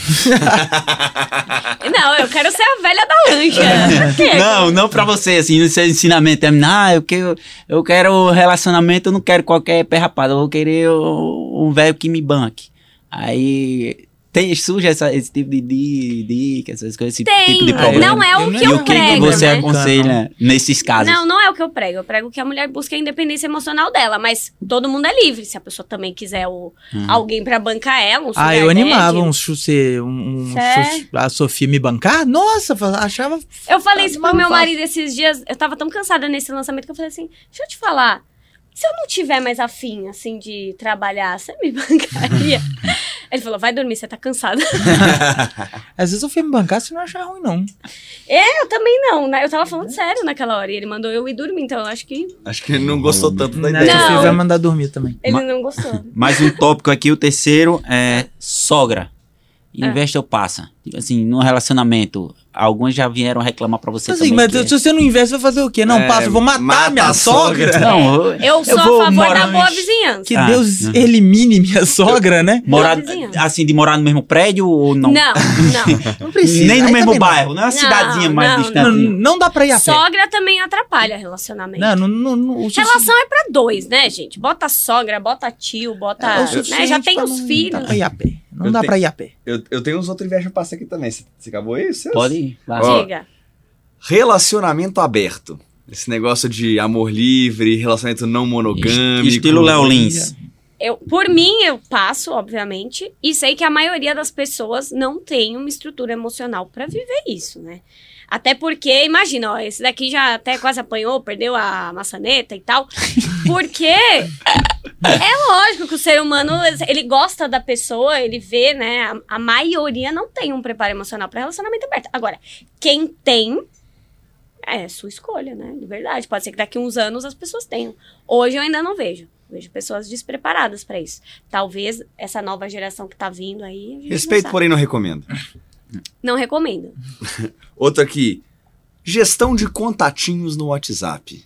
Não, eu quero ser a velha da lancha. Não, não pra você, assim, no seu ensinamento. É, ah, eu quero, eu quero relacionamento, eu não quero qualquer pé rapado, eu vou querer um velho que me banque. Aí tem, surge essa, esse tipo de di- dica, essas coisas, esse Tem. tipo de problema. Não é eu o que e eu o que, que prego, você né? aconselha nesses casos? Não, não é o que eu prego. Eu prego que a mulher busca a independência emocional dela, mas todo mundo é livre. Se a pessoa também quiser o, Uhum. alguém pra bancar ela, um Ah, eu animava um chuce, um, chuce- a Sofia me bancar? Nossa, achava. Eu falei isso pro meu marido esses dias. Eu tava tão cansada nesse lançamento que eu falei assim: deixa eu te falar. se eu não tiver mais afim, assim, de trabalhar, você me bancaria? Ele falou, vai dormir, você tá cansado. Às vezes eu fui me bancar se não achar ruim, não. É, eu também não, né? Eu tava falando sério naquela hora. E ele mandou eu ir dormir, então eu acho que Acho que ele não gostou tanto da ideia. Não. Você vai mandar dormir também. ele Ma- não gostou. Mais um tópico aqui, o terceiro é sogra. É. Investe ou passa? Assim, no relacionamento, alguns já vieram reclamar pra você Assim, também. mas que é- se você não investe, vai fazer o quê? Não, É, passa, eu vou matar mata minha sogra. sogra. Não, eu, Eu sou vou a favor morar da boa vizinhança. Que Ah, Deus uhum. elimine minha sogra, né? Morar, assim, de morar no mesmo prédio ou não? Não, não. Não precisa. Nem no Aí mesmo bairro, não é uma Não, cidadezinha mais não, distante. Não, não dá pra ir a pé. Sogra também atrapalha relacionamento. Não, não, não, não, o Relação é pra dois, né, gente? Bota sogra, bota tio, bota. É né? Já tem os não filhos. Dá pra ir a pé. Não Eu dá tenho- pra ir a pé. Eu, eu tenho uns outros inveja pra aqui também. Você, você acabou isso? Pode ir. Ó, Diga. Relacionamento aberto. Esse negócio de amor livre, relacionamento não monogâmico. Estilo Léo Lins. Eu, por mim, eu passo, obviamente, e sei que a maioria das pessoas não tem uma estrutura emocional pra viver isso, né? Até porque, imagina, ó, esse daqui já até quase apanhou, perdeu a maçaneta e tal. Porque é lógico que o ser humano, ele gosta da pessoa, ele vê, né? A, a maioria não tem um preparo emocional pra relacionamento aberto. Agora, quem tem, é sua escolha, né? De verdade. Pode ser que daqui a uns anos as pessoas tenham. Hoje eu ainda não vejo. Vejo pessoas despreparadas pra isso. Talvez essa nova geração que tá vindo aí. Respeito, porém não recomendo. Não recomendo. Outro aqui. Gestão de contatinhos no WhatsApp.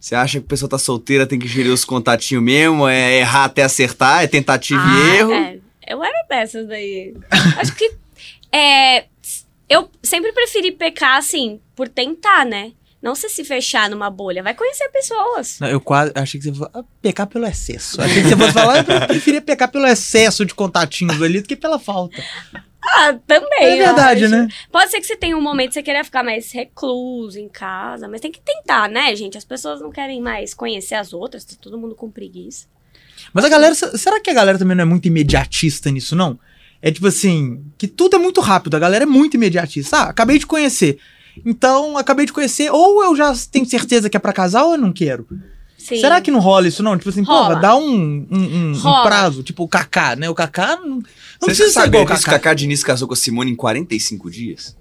Você acha que a pessoa tá solteira, tem que gerir os contatinhos mesmo? É errar até acertar? É tentativa e erro? É, eu era dessas daí. Acho que. É, eu sempre preferi pecar, assim, por tentar, né? Não se se fechar numa bolha. Vai conhecer pessoas. Não, Eu quase achei que você fosse ah, pecar pelo excesso. Achei que você fosse falar, eu preferia pecar pelo excesso de contatinhos ali do que pela falta. Ah, também. É verdade, né? Pode ser que você tenha um momento que você queira ficar mais recluso em casa, mas tem que tentar, né, gente? As pessoas não querem mais conhecer as outras, tá todo mundo com preguiça. Mas a galera, será que a galera também não é muito imediatista nisso, não? É tipo assim, que tudo é muito rápido, a galera é muito imediatista. Ah, acabei de conhecer. Então, acabei de conhecer, ou eu já tenho certeza que é pra casar ou eu não quero. Sim. Será que não rola isso, não? Tipo assim, Rola. porra, dá um, um, um- um prazo, tipo o Kaká, né? O Kaká não, não Você precisa igual o que esse Kaká. Kaká Diniz casou com a Simone em 45 dias?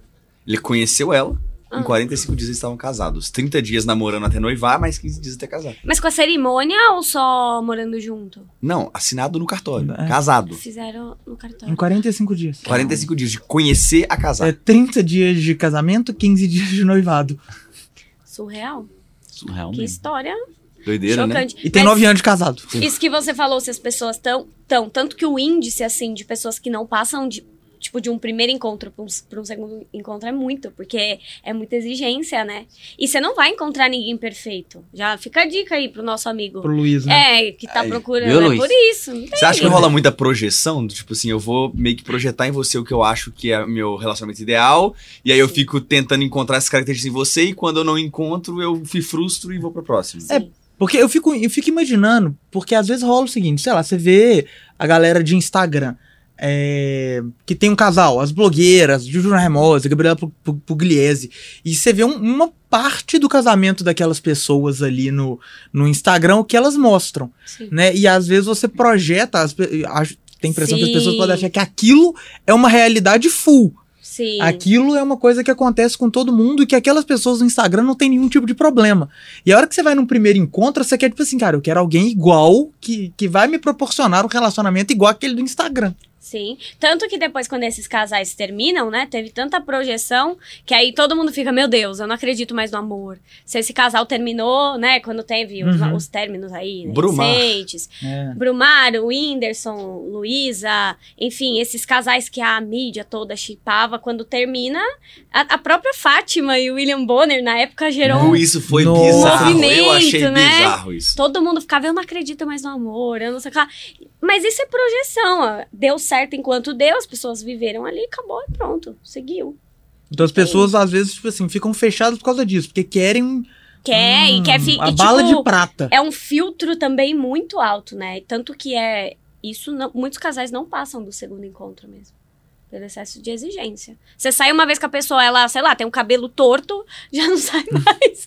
Ele conheceu ela, Ah. em 45 dias eles estavam casados. 30 dias namorando até noivar, mais 15 dias até casar. Mas com a cerimônia ou só morando junto? Não, assinado no cartório. É. Casado. Fizeram no Em cartório. 45 dias. 45 dias de conhecer a casar. É 30 dias de casamento, 15 dias de noivado. Surreal. Surreal Que mesmo. história Doideira, né? chocante. E tem Mas 9 anos de casado. Isso que você falou, se as pessoas estão. Tão, tanto que o índice, assim, de pessoas que não passam de. Tipo, de um primeiro encontro para um, pra um segundo encontro é muito, porque é muita exigência, né? E você não vai encontrar ninguém perfeito. Já fica a dica aí pro nosso amigo. Pro Luiz, né? É, que tá Aí, procurando. viu, é Luiz? por isso. Você acha que rola muita projeção? Tipo assim, eu vou meio que projetar em você o que eu acho que é meu relacionamento ideal, e aí eu fico tentando encontrar essas características em você, e quando eu não encontro, eu me frustro e vou pro próximo. Sim. Porque eu fico, eu fico imaginando, porque às vezes rola o seguinte, sei lá, você vê a galera de Instagram, é, que tem um casal, as blogueiras, Juju Remosa, Gabriela Pu- Pu- Pugliese, e você vê um- uma parte do casamento daquelas pessoas ali no, no Instagram, o que elas mostram, Sim. né? E às vezes você projeta, as, tem a impressão que as Sim. pessoas podem achar que aquilo é uma realidade full. Sim. Aquilo é uma coisa que acontece com todo mundo e que aquelas pessoas no Instagram não tem nenhum tipo de problema. E a hora que você vai num primeiro encontro, você quer, tipo assim, cara, eu quero alguém igual, que, que vai me proporcionar um relacionamento igual aquele do Instagram. Sim. Tanto que depois, quando esses casais terminam, né? Teve tanta projeção que aí todo mundo fica, meu Deus, eu não acredito mais no amor. Se esse casal terminou, né? Quando teve os, Uhum. os términos aí, né, Brumar. recentes. Brumar, o Whindersson, Luísa, enfim, esses casais que a mídia toda chipava, quando termina, a, a própria Fátima e o William Bonner, na época, gerou um Como isso foi No bizarro. eu achei né? bizarro isso. Todo mundo ficava, eu não acredito mais no amor, eu não sei o que lá. Mas isso é projeção, ó. Deu certo enquanto deu, as pessoas viveram ali, acabou e pronto, seguiu. Então as pessoas, às vezes, tipo assim, ficam fechadas por causa disso, porque querem Quer e hum, quer ficar. a bala de prata. É um filtro também muito alto, né? Tanto que é. Isso não- muitos casais não passam do segundo encontro mesmo. Pelo excesso de exigência. Você sai uma vez com a pessoa, ela, sei lá, tem um cabelo torto, já não sai mais.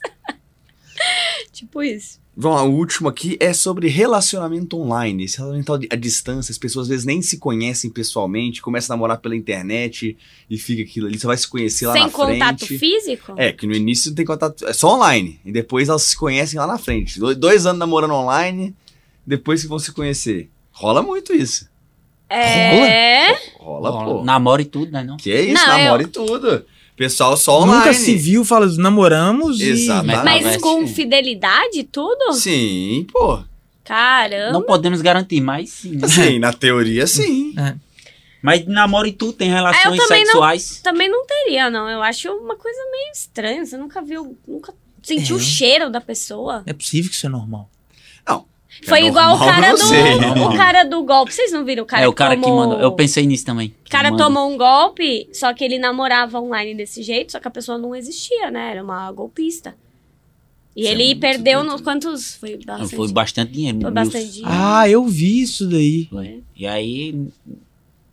tipo isso. Vamos lá, o último aqui é sobre relacionamento online. Esse relacionamento à distância, as pessoas às vezes nem se conhecem pessoalmente, começam a namorar pela internet e fica aquilo ali, você vai se conhecer lá Sem na frente. contato físico? É, que no início não tem contato, é só online. E depois elas se conhecem lá na frente. Do- Dois anos namorando online, depois que vão se conhecer. Rola muito isso. É. Rola, pô. Namoro e tudo, né? Não? Que é isso, Não, namora eu- e tudo. Pessoal só online. Nunca se viu, fala, namoramos Exato. e... Mas mas- com fidelidade e tudo? Sim, pô. Caramba. Não podemos garantir, mas sim. né? Assim, na teoria, sim. Mas namoro e tudo tem relações É, eu também não- sexuais. Também não teria, não. Eu acho uma coisa meio estranha. Você nunca viu, nunca sentiu É. o cheiro da pessoa. É possível que isso é normal. Foi É igual o cara do sei. o cara do golpe. Vocês não viram o cara é o cara que tomou- manda. Eu pensei nisso também. O cara Manda. tomou um golpe, só que ele namorava online desse jeito, só que a pessoa não existia, né? Era uma golpista. E Isso é ele muito perdeu nos quantos? Foi bastante. Foi bastante dinheiro. Foi bastante dinheiro. Ah, eu vi isso daí. Foi. E aí.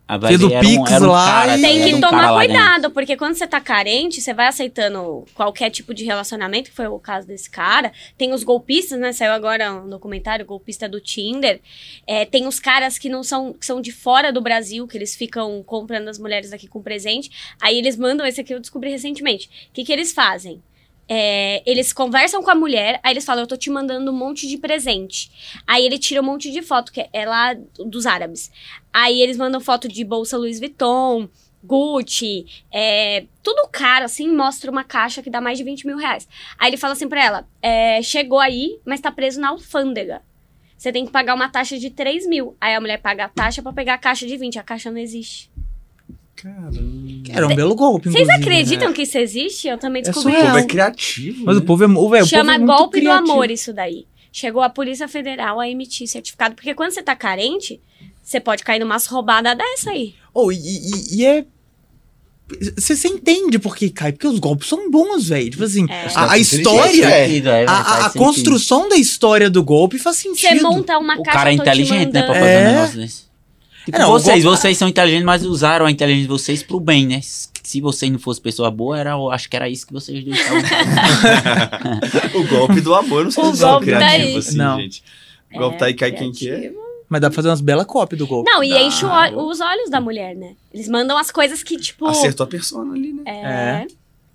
A Fez o era Pix lá cara, Tem que um tomar cuidado, porque quando você tá carente, você vai aceitando qualquer tipo de relacionamento, que foi o caso desse cara. Tem os golpistas, né? Saiu agora um documentário, golpista do Tinder. É, tem os caras que não são, que são de fora do Brasil, que eles ficam comprando as mulheres aqui com presente. Aí eles mandam, esse aqui eu descobri recentemente. O que, que eles fazem? É, eles conversam com a mulher, aí eles falam, eu tô te mandando um monte de presente. Aí ele tira um monte de foto, que é lá dos árabes. Aí eles mandam foto de bolsa Louis Vuitton, Gucci, é, tudo caro, assim, mostra uma caixa que dá mais de 20 mil reais. Aí ele fala assim pra ela, é, chegou aí, mas tá preso na alfândega. Você tem que pagar uma taxa de 3 mil. Aí a mulher paga a taxa pra pegar a caixa de 20. A caixa não existe. Caramba. Era um belo golpe, Vocês inclusive, né? acreditam que isso existe? Eu também É descobri O povo surreal. é criativo. Mas né? o povo é, o, velho, o Chama povo é muito golpe criativo. do amor isso daí. Chegou a Polícia Federal a emitir certificado. Porque quando você tá carente, você pode cair numa roubada dessa aí. Oh, e, e- e é. Você entende por que cai? Porque os golpes são bons, velho. Tipo assim, É. a, a história. É. É, A, a- a construção da história do golpe faz Você sentido. monta uma O caixa cara é tô te inteligente, né? Pra mandando. fazer É. um negócio desse. Tipo, É, não, vocês, golpe- vocês são inteligentes, mas usaram a inteligência de vocês pro bem, né? Se vocês não fossem pessoa boa, era, acho que era isso que vocês dois estavam O golpe do amor, não sei O se são golpe tá criativos aí. assim, Não. gente. O golpe tá aí, cai quem que é. criativo. Mas dá pra fazer umas belas cópias do golpe. Não, e Dá. enche o os olhos da mulher, né? Eles mandam as coisas que, tipo. Acertou a persona ali, né? É.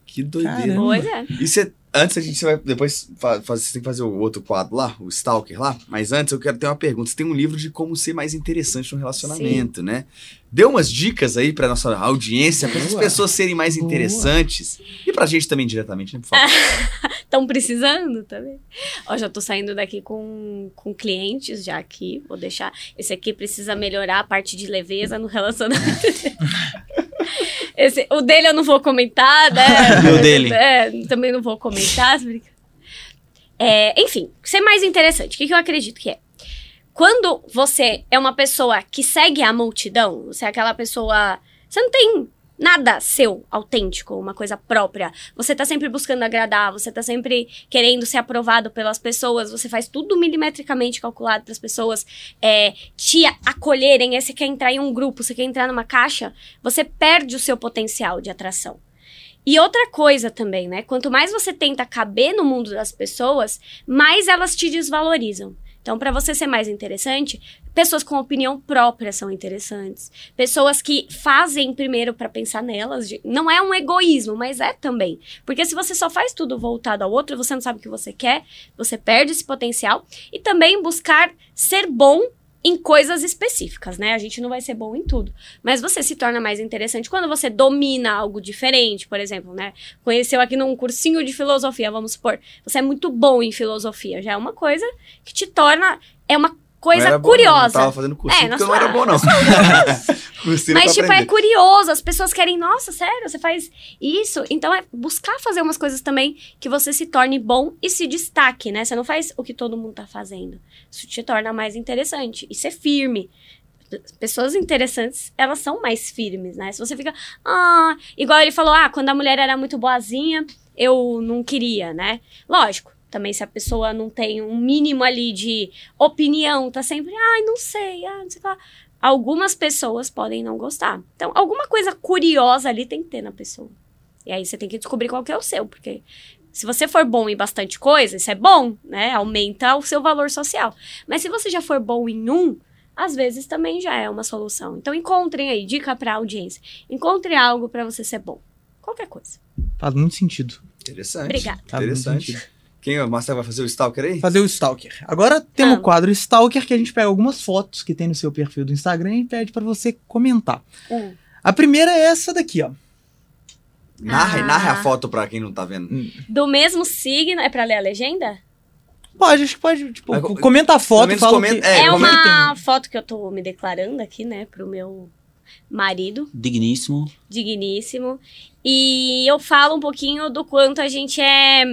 Que doideira. Caramba. Pois é. E você, antes a gente vai depois fazer, você tem que fazer o outro quadro lá, o Stalker lá, mas antes eu quero ter uma pergunta. Você tem um livro de como ser mais interessante no relacionamento, né? Dê umas dicas aí pra nossa audiência, para as pessoas serem mais Boa. interessantes e pra gente também diretamente, né, por favor. Estão precisando também. Ó, já tô saindo daqui com, com clientes já aqui. Vou deixar. Esse aqui precisa melhorar a parte de leveza no relacionamento. Esse, o dele eu não vou comentar, né? E o dele? É, também não vou comentar. É, enfim, ser mais interessante. O que, que eu acredito que é? Quando você é uma pessoa que segue a multidão, você é aquela pessoa. Você não tem nada seu, autêntico, uma coisa própria. Você tá sempre buscando agradar, você tá sempre querendo ser aprovado pelas pessoas, você faz tudo milimetricamente calculado para as pessoas é, te acolherem. Você quer entrar em um grupo, você quer entrar numa caixa, você perde o seu potencial de atração. E outra coisa também, né? Quanto mais você tenta caber no mundo das pessoas, mais elas te desvalorizam. Então, para você ser mais interessante, pessoas com opinião própria são interessantes. Pessoas que fazem primeiro para pensar nelas. Não é um egoísmo, mas é também. Porque se você só faz tudo voltado ao outro, você não sabe o que você quer, você perde esse potencial. E também buscar ser bom em coisas específicas, né? A gente não vai ser bom em tudo. Mas você se torna mais interessante quando você domina algo diferente, por exemplo, né? Conheceu aqui num cursinho de filosofia, vamos supor. Você é muito bom em filosofia, já é uma coisa que te torna. É uma coisa bom, não. curiosa. Eu tava fazendo cursinho É, porque eu não sua- era bom, não. Mas, tipo, é aprender. curioso. As pessoas querem, nossa, sério, você faz isso? Então, é buscar fazer umas coisas também que você se torne bom e se destaque, né? Você não faz o que todo mundo tá fazendo. Isso te torna mais interessante. E ser firme. Pessoas interessantes, elas são mais firmes, né? Se você fica, ah, igual ele falou, ah, quando a mulher era muito boazinha, eu não queria, né? Lógico, também se a pessoa não tem um mínimo ali de opinião, tá sempre, ai, não sei, ah, não sei lá algumas pessoas podem não gostar. Então, alguma coisa curiosa ali tem que ter na pessoa. E aí você tem que descobrir qual que é o seu, porque Se você for bom em bastante coisa, isso é bom, né? Aumenta o seu valor social. Mas se você já for bom em um, às vezes também já é uma solução. Então encontrem aí, dica pra audiência. Encontre algo pra você ser bom. Qualquer coisa. Faz muito sentido. Interessante. Obrigada. Faz Interessante. Quem, o Marcelo vai fazer o Stalker aí? Fazer o Stalker. Agora temos Ah. o quadro Stalker, que a gente pega algumas fotos que tem no seu perfil do Instagram e pede pra você comentar. Hum. A primeira é essa daqui, ó. Narra, Ah. narra a foto pra quem não tá vendo. Do mesmo signo. É pra ler a legenda? Pode, acho que pode. Tipo, Mas, comenta a foto, fala o comenta- que- É, É, uma foto que eu tô me declarando aqui, né? Pro meu marido. Digníssimo. digníssimo. E eu falo um pouquinho do quanto a gente é.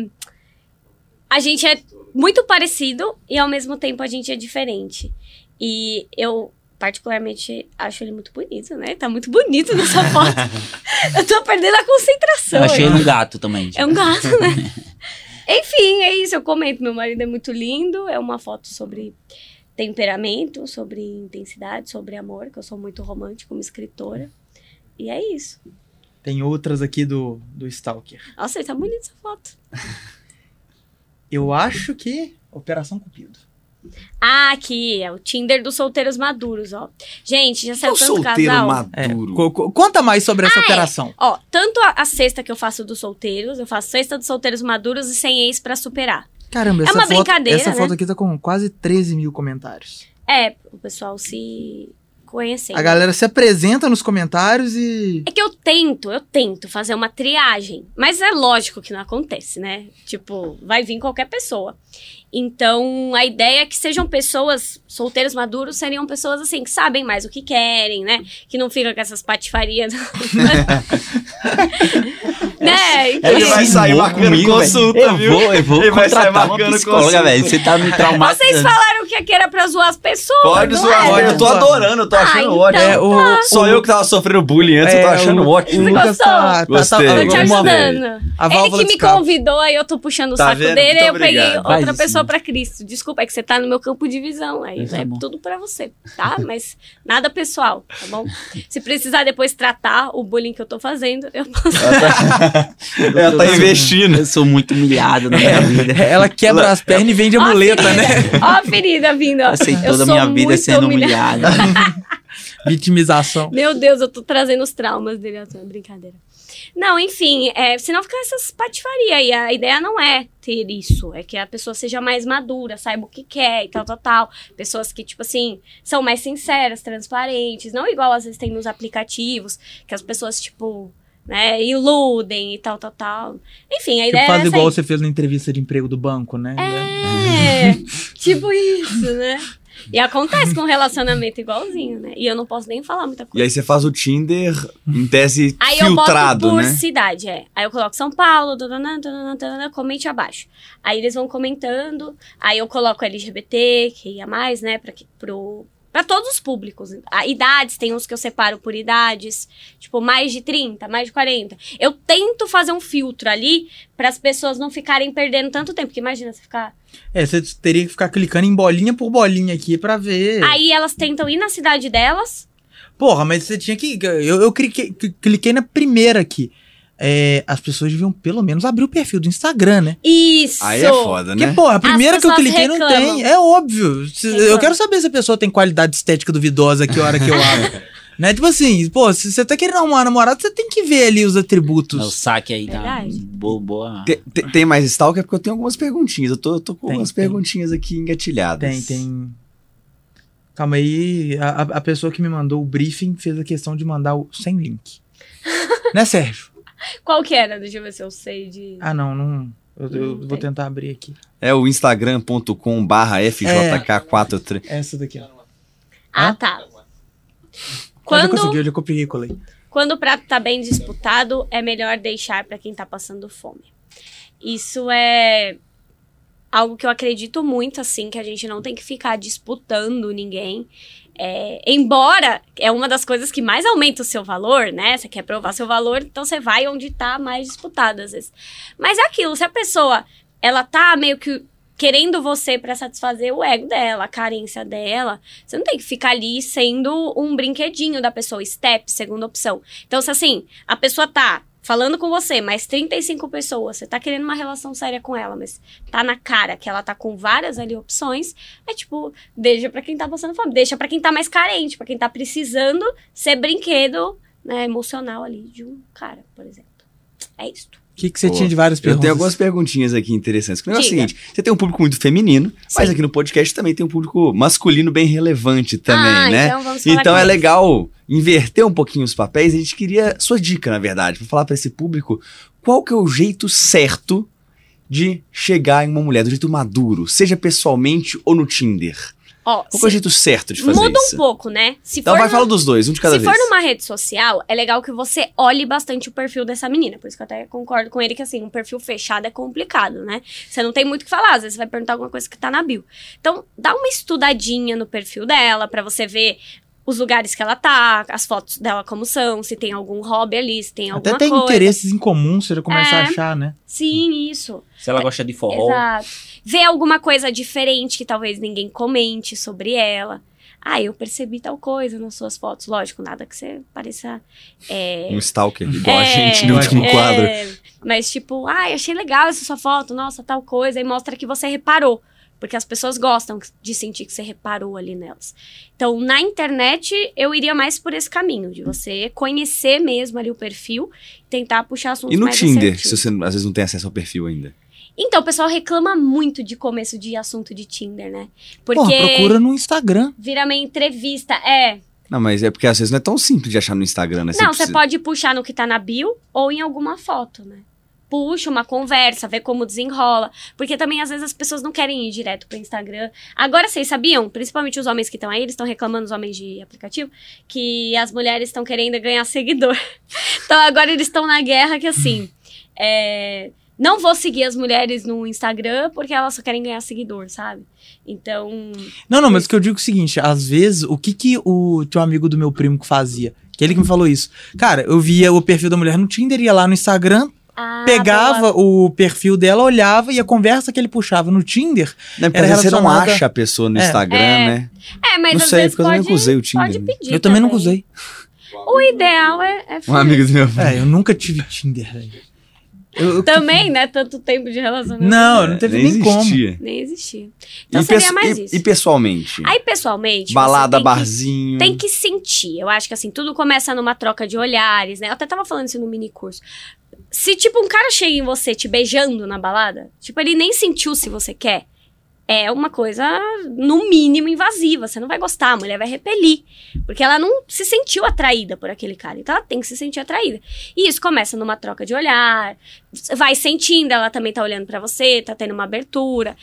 A gente é muito parecido e ao mesmo tempo a gente é diferente. E eu, particularmente, acho ele muito bonito, né? Tá muito bonito nessa foto. eu tô perdendo a concentração. Eu achei ele um gato também. É um gato, né? Enfim, é isso. Eu comento. Meu marido é muito lindo. É uma foto sobre temperamento, sobre intensidade, sobre amor, que eu sou muito romântica como escritora. E é isso. Tem outras aqui do, do Stalker. Nossa, tá bonita essa foto. Eu acho que. Operação Cupido. Ah, aqui, é o Tinder dos solteiros maduros, ó. Gente, já O saiu tanto solteiro casal. É, maduro. co- conta mais sobre essa Ah, é. operação. Ó, tanto a, a cesta que eu faço dos solteiros, eu faço cesta dos solteiros maduros e sem ex pra superar. Caramba, É essa, uma foto, brincadeira, essa né? foto aqui tá com quase 13 mil comentários. É, o pessoal se conhecendo. A galera se apresenta nos comentários e. É que eu tento, eu tento fazer uma triagem. Mas é lógico que não acontece, né? Tipo, vai vir qualquer pessoa. Então, a ideia é que sejam pessoas, solteiros maduros, seriam pessoas assim, que sabem mais o que querem, né? Que não ficam com essas patifarias. né? E que- Ele vai sair marcando comigo, consulta. Eu viu? vou, eu vou Ele vai sair contratar uma marcando psicóloga, consulta. velho. Você tá me traumatizando. Vocês falaram que aqui era pra zoar as pessoas. Pode zoar, é? pode. Eu tô adorando, eu tô achando Ah, então ótimo. É, o, Só eu que tava sofrendo bullying antes, eu tô É, achando o- ótimo. Você Lucas gostou? tá, tá, tá, Gostei. Tô te ajudando. Ele que me convidou, aí eu tô puxando o Tá saco vendo? dele, aí eu peguei outra pessoa pra Cristo. Desculpa, é que você tá no meu campo de visão. Aí Tá é tudo pra você, tá? Mas nada pessoal, tá bom? Se precisar depois tratar o bullying que eu tô fazendo, eu posso. Ela tá investindo. Eu sou muito humilhado na minha vida. Ela quebra as pernas e vende a muleta, né? Ó a ferida vindo, ó. Passei toda a minha vida sendo humilhada. Vitimização. Meu Deus, eu tô trazendo os traumas dele. à tona, Brincadeira. Não, enfim, é, senão fica essas patifaria. E a ideia não é ter isso. É que a pessoa seja mais madura, saiba o que quer e tal, tal, tal. Pessoas que, tipo assim, são mais sinceras, transparentes. Não igual às vezes tem nos aplicativos, que as pessoas, tipo, né, iludem e tal, tal, tal. Enfim, a Tipo, ideia é faz essa igual aí. você fez na entrevista de emprego do banco, né? É, tipo isso, né? E acontece com relacionamento igualzinho, né? E eu não posso nem falar muita coisa. E aí você faz o Tinder em tese Aí eu filtrado, boto por né? cidade, é. Aí eu coloco São Paulo, tanana, tanana, tanana, comente abaixo. Aí eles vão comentando, aí eu coloco LGBT, que ia mais, né, pra, que- pro, pra todos os públicos. A, idades, tem uns que eu separo por idades, tipo, mais de 30, mais de 40. Eu tento fazer um filtro ali para as pessoas não ficarem perdendo tanto tempo, porque imagina você ficar... É, você teria que ficar clicando em bolinha por bolinha aqui pra ver. Aí elas tentam ir na cidade delas, Porra, mas você tinha que. Eu, eu cliquei, cli- cliquei na primeira aqui. É, as pessoas deviam pelo menos abrir o perfil do Instagram, né? isso! Aí é foda, Porque, né? porra, a primeira que eu cliquei não reclamam. tem. É óbvio. Se- Eu quero saber se a pessoa tem qualidade estética duvidosa que hora que eu abro. né? Tipo assim, pô, se você tá querendo arrumar uma namorada, você tem que ver ali os atributos. O saque aí tá Verdade. boa. boa. Tem, tem- tem mais Stalker porque eu tenho algumas perguntinhas. Eu tô, eu tô com Tem, algumas tem. perguntinhas aqui engatilhadas. Tem, tem. Calma aí, a, a- a pessoa que me mandou o briefing fez a questão de mandar o sem link. né, Sérgio? Qual que era? Deixa eu ver se eu sei de... Ah, não, não. Eu, eu Não vou tem. tentar abrir aqui. É o instagram.com barra FJK43. Essa daqui, ó. Ah, tá. Eu Quando, consegui, eu já copiei e colei. quando o prato tá bem disputado, é melhor deixar para quem tá passando fome. Isso é algo que eu acredito muito, assim, que a gente não tem que ficar disputando ninguém. É, embora é uma das coisas que mais aumenta o seu valor, né? Você quer provar seu valor, então você vai onde tá mais disputado, às vezes. Mas é aquilo, se a pessoa, ela tá meio que querendo você pra satisfazer o ego dela, a carência dela, você não tem que ficar ali sendo um brinquedinho da pessoa, step, segunda opção. Então, se assim, a pessoa tá falando com você, mais 35 pessoas, você tá querendo uma relação séria com ela, mas tá na cara que ela tá com várias ali opções, é tipo, deixa pra quem tá passando fome, deixa pra quem tá mais carente, pra quem tá precisando ser brinquedo né, emocional ali de um cara, por exemplo. É isto. O que, que você Pô, tinha de várias Eu perguntas? tenho algumas perguntinhas aqui interessantes. O negócio é o seguinte: você tem um público muito feminino, mas Sim. aqui no podcast também tem um público masculino bem relevante também, ah, né? então vamos falar Então é eles. legal inverter um pouquinho os papéis. A gente queria sua dica, na verdade, para falar para esse público qual que é o jeito certo de chegar em uma mulher, do jeito maduro, seja pessoalmente ou no Tinder. Ó, Qual que é o se- jeito certo de fazer muda isso? um pouco, né? Se Então for vai no- falar dos dois, um de cada Se vez. for numa rede social, é legal que você olhe bastante o perfil dessa menina. Por isso que eu até concordo com ele que, assim, um perfil fechado é complicado, né? Você não tem muito o que falar. Às vezes você vai perguntar alguma coisa que tá na bio. Então, dá uma estudadinha no perfil dela pra você ver os lugares que ela tá, as fotos dela como são, se tem algum hobby ali, se tem Até alguma tem coisa. interesses em comum, você já começa a É. achar, né? Sim, isso. Se ela gosta de forró. Exato. Ver alguma coisa diferente que talvez ninguém comente sobre ela. Ah, eu percebi tal coisa nas suas fotos. Lógico, nada que você pareça. É, Um stalker, igual a é, gente no último é, quadro. Mas, tipo, ai, achei legal essa sua foto, nossa, tal coisa. E mostra que você reparou. Porque as pessoas gostam de sentir que você reparou ali nelas. Então, na internet, eu iria mais por esse caminho, de você conhecer mesmo ali o perfil, tentar puxar assuntos E no mais Tinder, assertivos. se você às vezes não tem acesso ao perfil ainda. Então, o pessoal reclama muito de começo de assunto de Tinder, né? Porque Porra, procura no Instagram. vira uma entrevista. É. Não, mas é porque às vezes não é tão simples de achar no Instagram, né? não, você precisa- pode puxar no que tá na bio ou em alguma foto, né? Puxa uma conversa, vê como desenrola. Porque também, às vezes, as pessoas não querem ir direto pro Instagram. Agora, vocês sabiam? Principalmente os homens que estão aí, eles estão reclamando, os homens de aplicativo, que as mulheres estão querendo ganhar seguidor. então, agora eles estão na guerra que, assim, é, não vou seguir as mulheres no Instagram porque elas só querem ganhar seguidor, sabe? Então, Não, não, mas o que eu digo é o seguinte: às vezes, o que que o teu amigo do meu primo que fazia? Que ele que me falou isso. Cara, eu via o perfil da mulher no Tinder, ia lá no Instagram, ah, pegava boa. o perfil dela, olhava e a conversa que ele puxava no Tinder. Não, porque era às vezes você não acha a pessoa no É. Instagram, É. né? É, mas não às sei, vezes porque eu pode, nunca usei o Tinder. pode pedir. eu também nunca usei. O ideal é, é Um amigo do meu. É, eu nunca tive Tinder, velho. Eu- eu- Também, né? Tanto tempo de relacionamento. Não, não teve nem nem como. existia. Nem existia. Então e, seria mais e- isso. e pessoalmente? Aí, pessoalmente. Balada, tem que- barzinho. Tem que sentir. Eu acho que assim, tudo começa numa troca de olhares, né? Eu até tava falando isso no mini curso. Se, tipo, um cara chega em você te beijando na balada, tipo, ele nem sentiu se você quer. É uma coisa, no mínimo, invasiva. Você não vai gostar, a mulher vai repelir. Porque ela não se sentiu atraída por aquele cara. Então ela tem que se sentir atraída. E isso começa numa troca de olhar. Vai sentindo, ela também tá olhando pra você, tá tendo uma abertura.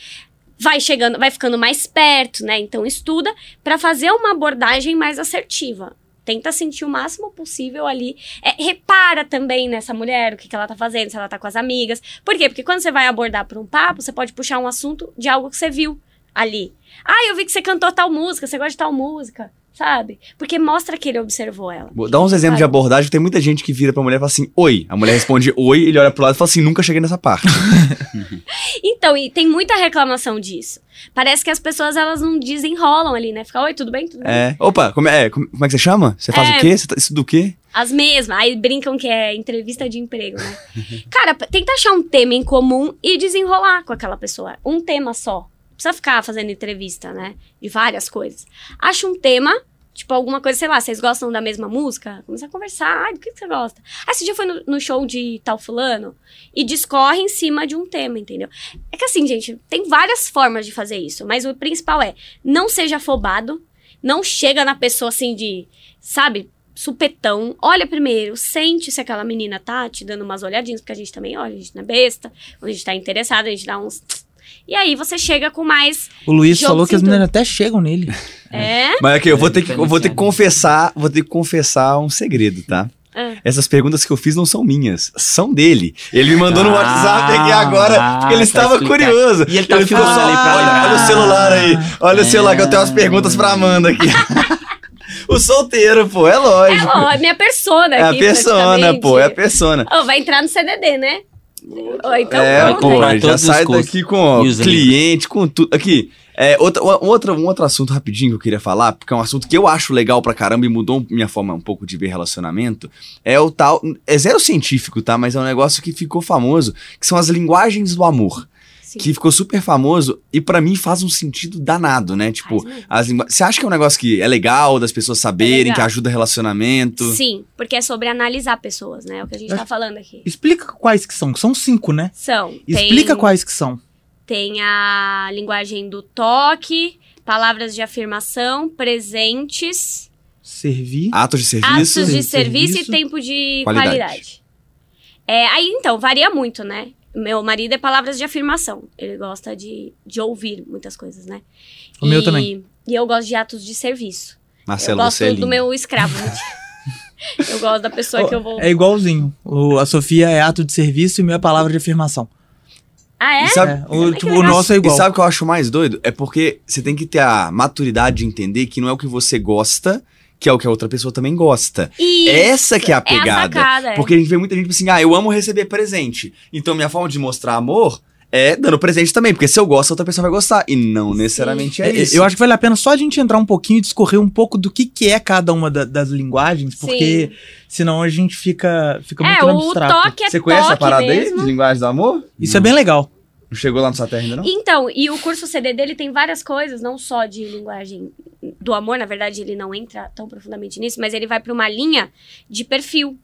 Vai chegando, vai ficando mais perto, né? Então estuda pra fazer uma abordagem mais assertiva. Tenta sentir o máximo possível ali. É, repara também nessa mulher, o que, que ela tá fazendo, se ela tá com as amigas. Por quê? Porque quando você vai abordar por um papo, você pode puxar um assunto de algo que você viu ali. Ah, eu vi que você cantou tal música, você gosta de tal música, sabe? Porque mostra que ele observou ela. Dar uns exemplos de abordagem. Tem muita gente que vira pra mulher e fala assim, oi. A mulher responde oi, ele olha pro lado e fala assim, nunca cheguei nessa parte. Então, e tem muita reclamação disso. Parece que as pessoas, elas não desenrolam ali, né? Fica, oi, tudo bem? Tudo bem? é. Opa, como é, como como é que você chama? Você faz É. o quê? Você tá, isso do quê? As mesmas. Aí brincam que é entrevista de emprego, né? Cara, tenta achar um tema em comum e desenrolar com aquela pessoa. Um tema só. Precisa ficar fazendo entrevista, né? De várias coisas. Acha um tema, tipo alguma coisa, sei lá, vocês gostam da mesma música? Começa a conversar. Ai, do que, que você gosta? Ah, esse dia foi no, no show de tal fulano? E discorre em cima de um tema, entendeu? É que assim, gente, tem várias formas de fazer isso. Mas o principal é, não seja afobado. Não chega na pessoa assim de, sabe, supetão. Olha primeiro, sente se aquela menina tá te dando umas olhadinhas, porque a gente também olha, a gente não é besta. Quando a gente tá interessado, a gente dá uns. E aí você chega com mais. O Luiz falou que as meninas até chegam nele. É. Mas aqui, eu vou É, ter que, eu vou ter que confessar, vou ter que confessar um segredo, tá? Ah. Essas perguntas que eu fiz não são minhas, são dele. Ele me mandou no Ah, WhatsApp aqui agora, porque ele tá estava explicado. curioso. E ele tá ali pra olha, olha o celular aí, olha o celular que eu tenho umas É. perguntas pra Amanda aqui. o solteiro, pô, é É, lógico. ó, é minha persona É a aqui. persona, pô, é a persona. Ô, vai entrar no CDD, né? Então, É, pô, já sai daqui com cliente, com tudo. Aqui, é, outra, um, outro, um outro assunto rapidinho que eu queria falar, porque é um assunto que eu acho legal pra caramba e mudou minha forma um pouco de ver relacionamento, é o tal. É zero científico, tá? Mas é um negócio que ficou famoso, que são as linguagens do amor. Sim. Que ficou super famoso e pra mim faz um sentido danado, né? Tipo, as lingua... você acha que é um negócio que é legal das pessoas saberem, legal. que ajuda relacionamento? Sim, porque é sobre analisar pessoas, né? É o que a gente Eu tá falando aqui. Explica quais que são, que são cinco, né? São. Explica tem, quais que são. Tem a linguagem do toque, palavras de afirmação, presentes, Servir. Atos de serviço. atos de serviço. serviço e tempo de Qualidade. qualidade. É, aí, então, varia muito, né? Meu marido é palavras de afirmação. Ele gosta de, de ouvir muitas coisas, né? O meu também. E eu gosto de atos de serviço. Marcelo, eu gosto você é do meu escravo. eu gosto da pessoa que eu vou. É igualzinho. O, a Sofia é ato de serviço e o meu é palavra de afirmação. Ah, é? E sabe, É, o, que tipo, o nosso é E igual. sabe o que eu acho mais doido? É porque você tem que ter a maturidade de entender que não é o que você gosta, que é o que a outra pessoa também gosta. Isso. Essa que é a É a pegada. sacada, é. Porque a gente vê muita gente tipo assim, ah, eu amo receber presente. Então minha forma de mostrar amor é dando presente também. Porque se eu gosto, a outra pessoa vai gostar. E não necessariamente é, É, isso. Eu acho que vale a pena só a gente entrar um pouquinho e discorrer um pouco do que, que é cada uma da- das linguagens, porque senão a gente fica, fica É, muito abstrato. toque é Você conhece toque a parada mesmo. aí de linguagem do amor? Isso é bem legal. Não chegou lá no terra ainda, não? Então, e o curso CD dele tem várias coisas, não só de linguagem do amor, na verdade ele não entra tão profundamente nisso, mas ele vai para uma linha de perfil.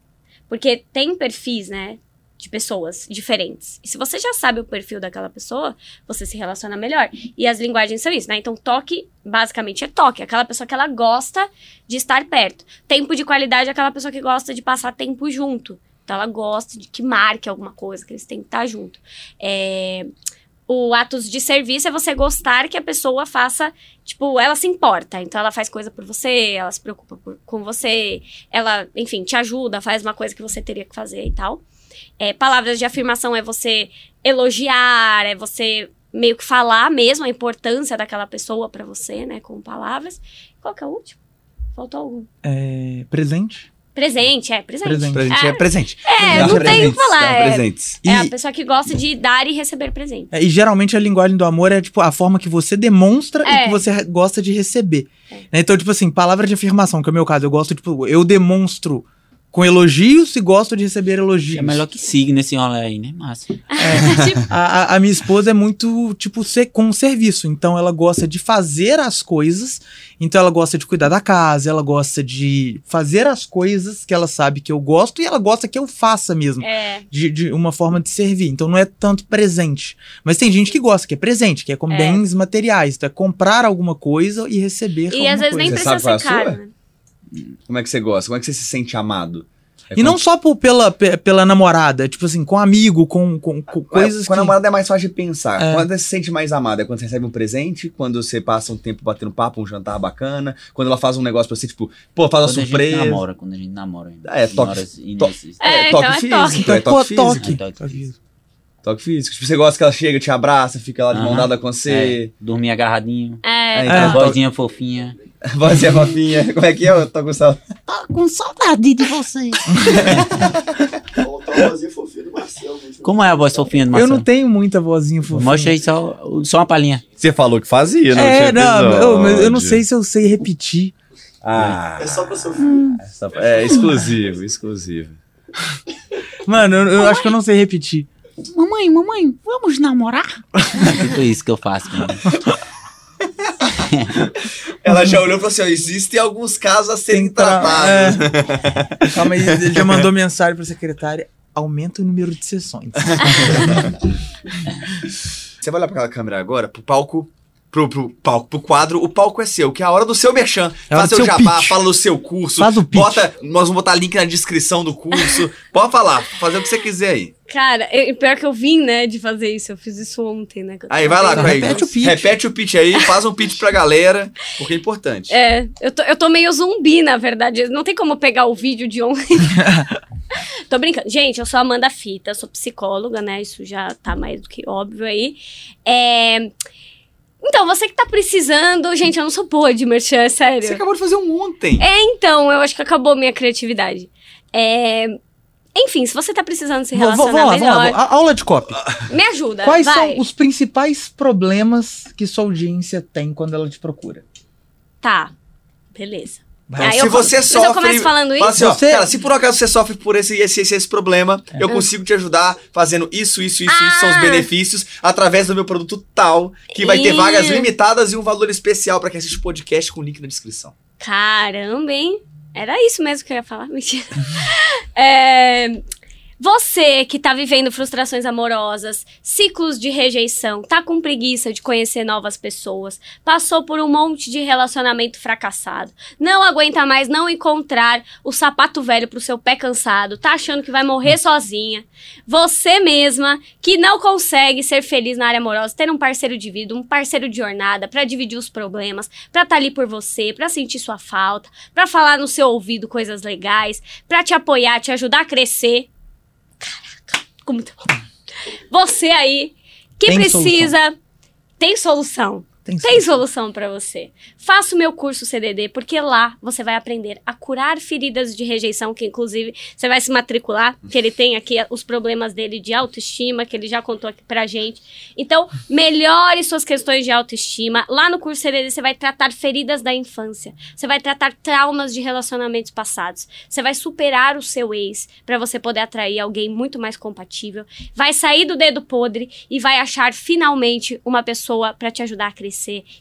Porque tem perfis, né, de pessoas diferentes. E se você já sabe o perfil daquela pessoa, você se relaciona melhor. E as linguagens são isso, né? Então, toque, basicamente, é toque. Aquela pessoa que ela gosta de estar perto. Tempo de qualidade é aquela pessoa que gosta de passar tempo junto. Então, ela gosta de que marque alguma coisa, que eles têm que estar junto. É, o atos de serviço é você gostar que a pessoa faça, tipo, ela se importa. Então ela faz coisa por você, ela se preocupa por- com você, ela, enfim, te ajuda, faz uma coisa que você teria que fazer e tal. É, palavras de afirmação é você elogiar, é você meio que falar mesmo a importância daquela pessoa pra você, né, com palavras. Qual que é o último? Faltou algum? É, presente. Presente, é, presente. Presente. Presente é presente. É, Dá não tenho o que falar. É, presentes. E, é a pessoa que gosta de dar e receber presente. é, e geralmente a linguagem do amor é tipo a forma que você demonstra e É. que você gosta de receber. Né? Então, tipo assim, palavra de afirmação, que é o meu caso. Eu gosto, tipo, eu demonstro com elogios e gosto de receber elogios. É melhor que siga nesse rolê aí, né, Márcio? Tipo, A, a- minha esposa é muito, tipo, ser, com serviço. Então, ela gosta de fazer as coisas. Então, ela gosta de cuidar da casa. Ela gosta de fazer as coisas que ela sabe que eu gosto. E ela gosta que eu faça mesmo. é, De, de uma forma de servir. Então, não é tanto presente. Mas tem gente que gosta, que é presente, que é com É. bens materiais. Então, é comprar alguma coisa e receber e alguma às vezes nem coisa. Você precisa ser é caro, né? Como é que você gosta? Como é que você se sente amado? É E não só por- pela, pe- pela namorada. Tipo assim, com amigo, com, com, com coisas Com a que... namorada é mais fácil de pensar. É. Quando você se sente mais amada? É quando você recebe um presente, quando você passa um tempo batendo papo, um jantar bacana, quando ela faz um negócio pra você, tipo, pô, faz uma Quando a gente surpresa. namora, quando a gente namora. É, toque- Horas e to- nesses- É, toque então é físico. toque. Então é Pô, toque físico. toque. É toque. Toque físico. Tipo, você gosta que ela chega, te abraça, fica lá de mão Aham. dada com você. É, dormir agarradinho. É, É, A então, toque- vozinha fofinha. Vozinha fofinha. Como é que é? Eu tô com saudade. Com saudade de você. Faltou a vozinha fofinha do Marcelo. Como é a voz fofinha do Eu Marcelo? não tenho muita vozinha fofinha. Mostra aí só, só uma palhinha. Você falou que fazia, não É, tinha não, eu, mas eu não sei se eu sei repetir. Ah, É só pra Sofia. essa- é exclusivo, exclusivo. Mano, eu, eu acho que eu não sei repetir. Mamãe, mamãe, vamos namorar? É tipo isso que eu faço. Mano. Ela já olhou e falou assim: ó, existem alguns casos a serem Tem tratados. é. Calma aí, ele já mandou mensagem pra secretária. Aumenta o número de sessões. Você vai olhar pra aquela câmera agora, pro palco. Pro, pro palco, pro quadro, o palco é seu, que é a hora do seu merchan. É Faz seu seu jabá, pitch. fala do seu curso. Faz o pitch. Bota, nós vamos botar link na descrição do curso. Pode falar, fazer o que você quiser aí. Cara, eu- pior que eu vim, né, de fazer isso. Eu fiz isso ontem, né? Aí, vai lá. Craig. repete o pitch. Repete o pitch aí, faz um pitch pra galera, porque é importante. É, eu tô, eu tô meio zumbi, na verdade. Não tem como pegar o vídeo de ontem. tô brincando. Gente, eu sou Amanda Fita, sou psicóloga, né? Isso já tá mais do que óbvio aí. É... Então, você que tá precisando... Gente, eu não sou boa de merchan, é sério. Você acabou de fazer um ontem. É, então, eu acho que acabou minha criatividade. É, Enfim, se você tá precisando se Vou- vou- relacionar vamos lá, vamos lá. Aula de copy. me ajuda. Quais vai. são os principais problemas que sua audiência tem quando ela te procura? Tá. Beleza. Aí se eu- você mas sofre. eu começo falando fala isso? assim, ó, Você- cara, se por acaso você sofre por esse, esse, esse, esse problema, eu consigo te ajudar fazendo isso, isso, isso, isso são os Ah. benefícios através do meu produto tal, que vai ter Ih. vagas limitadas e um valor especial pra quem assiste o podcast com link na descrição. Caramba, hein? Era isso mesmo que eu ia falar. Mentira. É, Você que tá vivendo frustrações amorosas, ciclos de rejeição, tá com preguiça de conhecer novas pessoas, passou por um monte de relacionamento fracassado, não aguenta mais não encontrar o sapato velho pro seu pé cansado, tá achando que vai morrer sozinha. Você mesma que não consegue ser feliz na área amorosa, ter um parceiro de vida, um parceiro de jornada pra dividir os problemas, pra estar ali por você, pra sentir sua falta, pra falar no seu ouvido coisas legais, pra te apoiar, te ajudar a crescer. Caraca, ficou muito bom. Você aí que Tem precisa tem solução. Tem Tem solução pra você. Faça o meu curso CDD, porque lá você vai aprender a curar feridas de rejeição, que inclusive você vai se matricular, que ele tem aqui os problemas dele de autoestima, que ele já contou aqui pra gente. Então, melhore suas questões de autoestima. Lá no curso CDD você vai tratar feridas da infância. Você vai tratar traumas de relacionamentos passados. Você vai superar o seu ex pra você poder atrair alguém muito mais compatível. Vai sair do dedo podre e vai achar finalmente uma pessoa pra te ajudar a crescer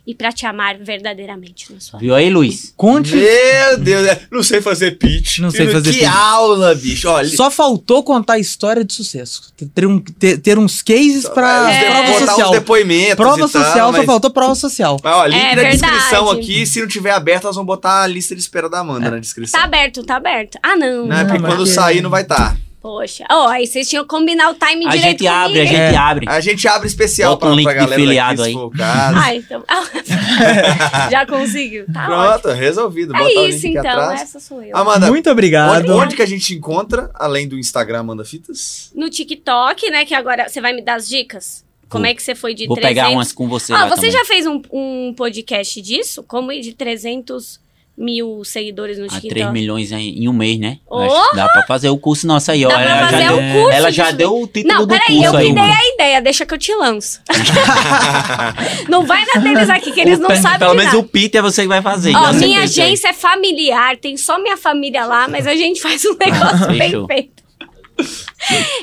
e pra te amar verdadeiramente na sua vida. Viu aí, Luiz? Conte. Meu Deus, é, não sei fazer pitch. Não sei fazer que pitch. aula, bicho. Olha, Só faltou contar história de sucesso. Ter, um- ter- ter uns cases pra é, prova botar social. uns depoimentos Prova e tal, social, só mas- faltou prova social. Mas, ó, link É na verdade. descrição aqui. Se não tiver aberto, nós vamos botar a lista de espera da Amanda na descrição. Tá aberto, tá aberto. Ah, não. Né? Não, Porque mas quando que- sair não vai estar. Poxa. Ó, aí vocês tinham que combinar o time A direito gente abre, a gente É. abre. A gente abre especial Bota pra, um link pra de galera filiado daqui, aí. Ah, então. Já conseguiu. Tá ótimo. Pronto, resolvido. Botar o É link isso, aqui então. atrás. Essa sou eu. Amanda, Muito onde, obrigado. onde que a gente encontra, além do Instagram Amanda Fitas? No TikTok, né? Que agora você vai me dar as dicas? Como Vou. é que você foi de Vou 300... pegar umas com você Ah, lá você também. já fez um, um podcast disso? Como ir de 300 mil seguidores no A TikTok? 3 milhões em, em um mês, né? Oh! Dá pra fazer o curso nosso aí, ó. Dá pra ela fazer já o deu, curso ela já deu o título Não, do peraí, curso eu aí. que dei mano. a ideia, deixa que eu te lanço. não vai na deles aqui, que eles O não sabem Pelo menos o Peter é você que vai fazer. Ó, minha agência é familiar, tem só minha família lá, mas a gente faz um negócio bem feito.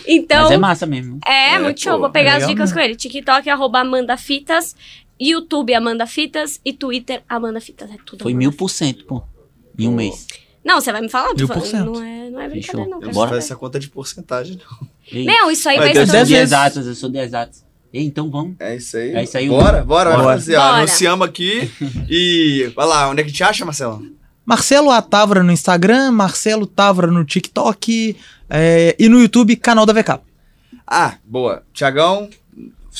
Então, Mas é massa mesmo. é, É, muito show. pô, Vou pegar as legal dicas mesmo. com ele. TikTok, arroba Amanda Fitas. YouTube, Amanda Fitas. E Twitter, Amanda Fitas. É tudo Foi mil por cento, pô. Em um mês. Não, você vai me falar? Mil por cento. Não é, não é brincadeira, Fechou. não. Eu não Bora. faço saber. essa conta de porcentagem, não. Ei, Não, isso aí vai deve eu sou ser... de vezes. exatas, eu sou de exatas. Ei, então vamos. É isso aí. É isso aí, Bora, bora, Bora. bora fazer. ó, Bora. Anunciamos aqui. E. Vai lá, onde é que te acha, Marcelo? Marcelo Atavra no Instagram, Marcelo Tavra no TikTok é, e no YouTube, canal da VK. Ah, boa. Tiagão,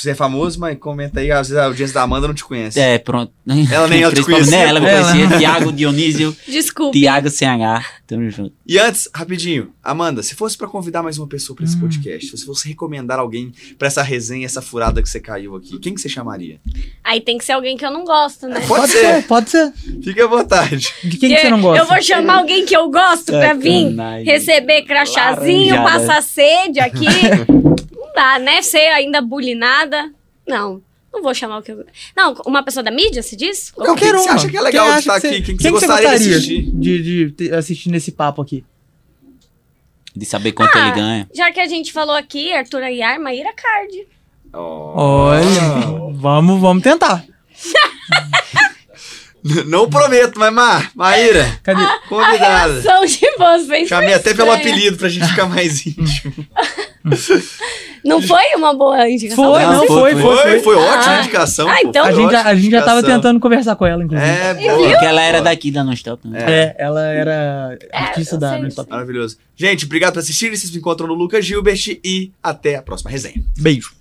você é famoso, mas comenta aí, às vezes a audiência da Amanda não te conhece. É, pronto. Ela nem ela te conhecia, né? Ela me conhecia. Tiago Dionísio, Desculpe. Tiago CH. Tamo junto. E antes, rapidinho, Amanda, se fosse pra convidar mais uma pessoa pra esse Hum. podcast, se fosse recomendar alguém pra essa resenha, essa furada que você caiu aqui, quem que você chamaria? Aí tem que ser alguém que eu não gosto, né? Pode ser, pode ser. fique à vontade. De quem que você não gosta? Eu vou chamar alguém que eu gosto pra vir receber crachazinho, Laranjada. passar sede aqui. dá, né? Ser ainda bulinada. Não. Não vou chamar o que eu. Não, uma pessoa da mídia, se diz? Não, quem que você acha que é legal de acha estar que aqui? Quem que você gostaria de assistir? de, de assistir nesse papo aqui? De saber quanto Ah, ele ganha. Já que a gente falou aqui, Arthur Aguiar, Maíra Cardi. Olha, vamos, vamos tentar. Não prometo, mas Mar, Maíra, Cadê? convidada. Ação de vocês. Chamei até pelo apelido pra gente ficar mais íntimo. Não foi uma boa indicação? Foi, Não, não, foi, foi, Foi, foi. foi, ótima Ah. indicação. Ah, então- A gente, a gente já tava tentando conversar com ela, inclusive. É, boa. Porque ela era daqui da Non-Stop. Né? É, ela era artista eu da. Non-Stop. Maravilhoso. Gente, obrigado por assistirem. Vocês me encontram no Lucas Gilbert e até a próxima resenha. Beijo.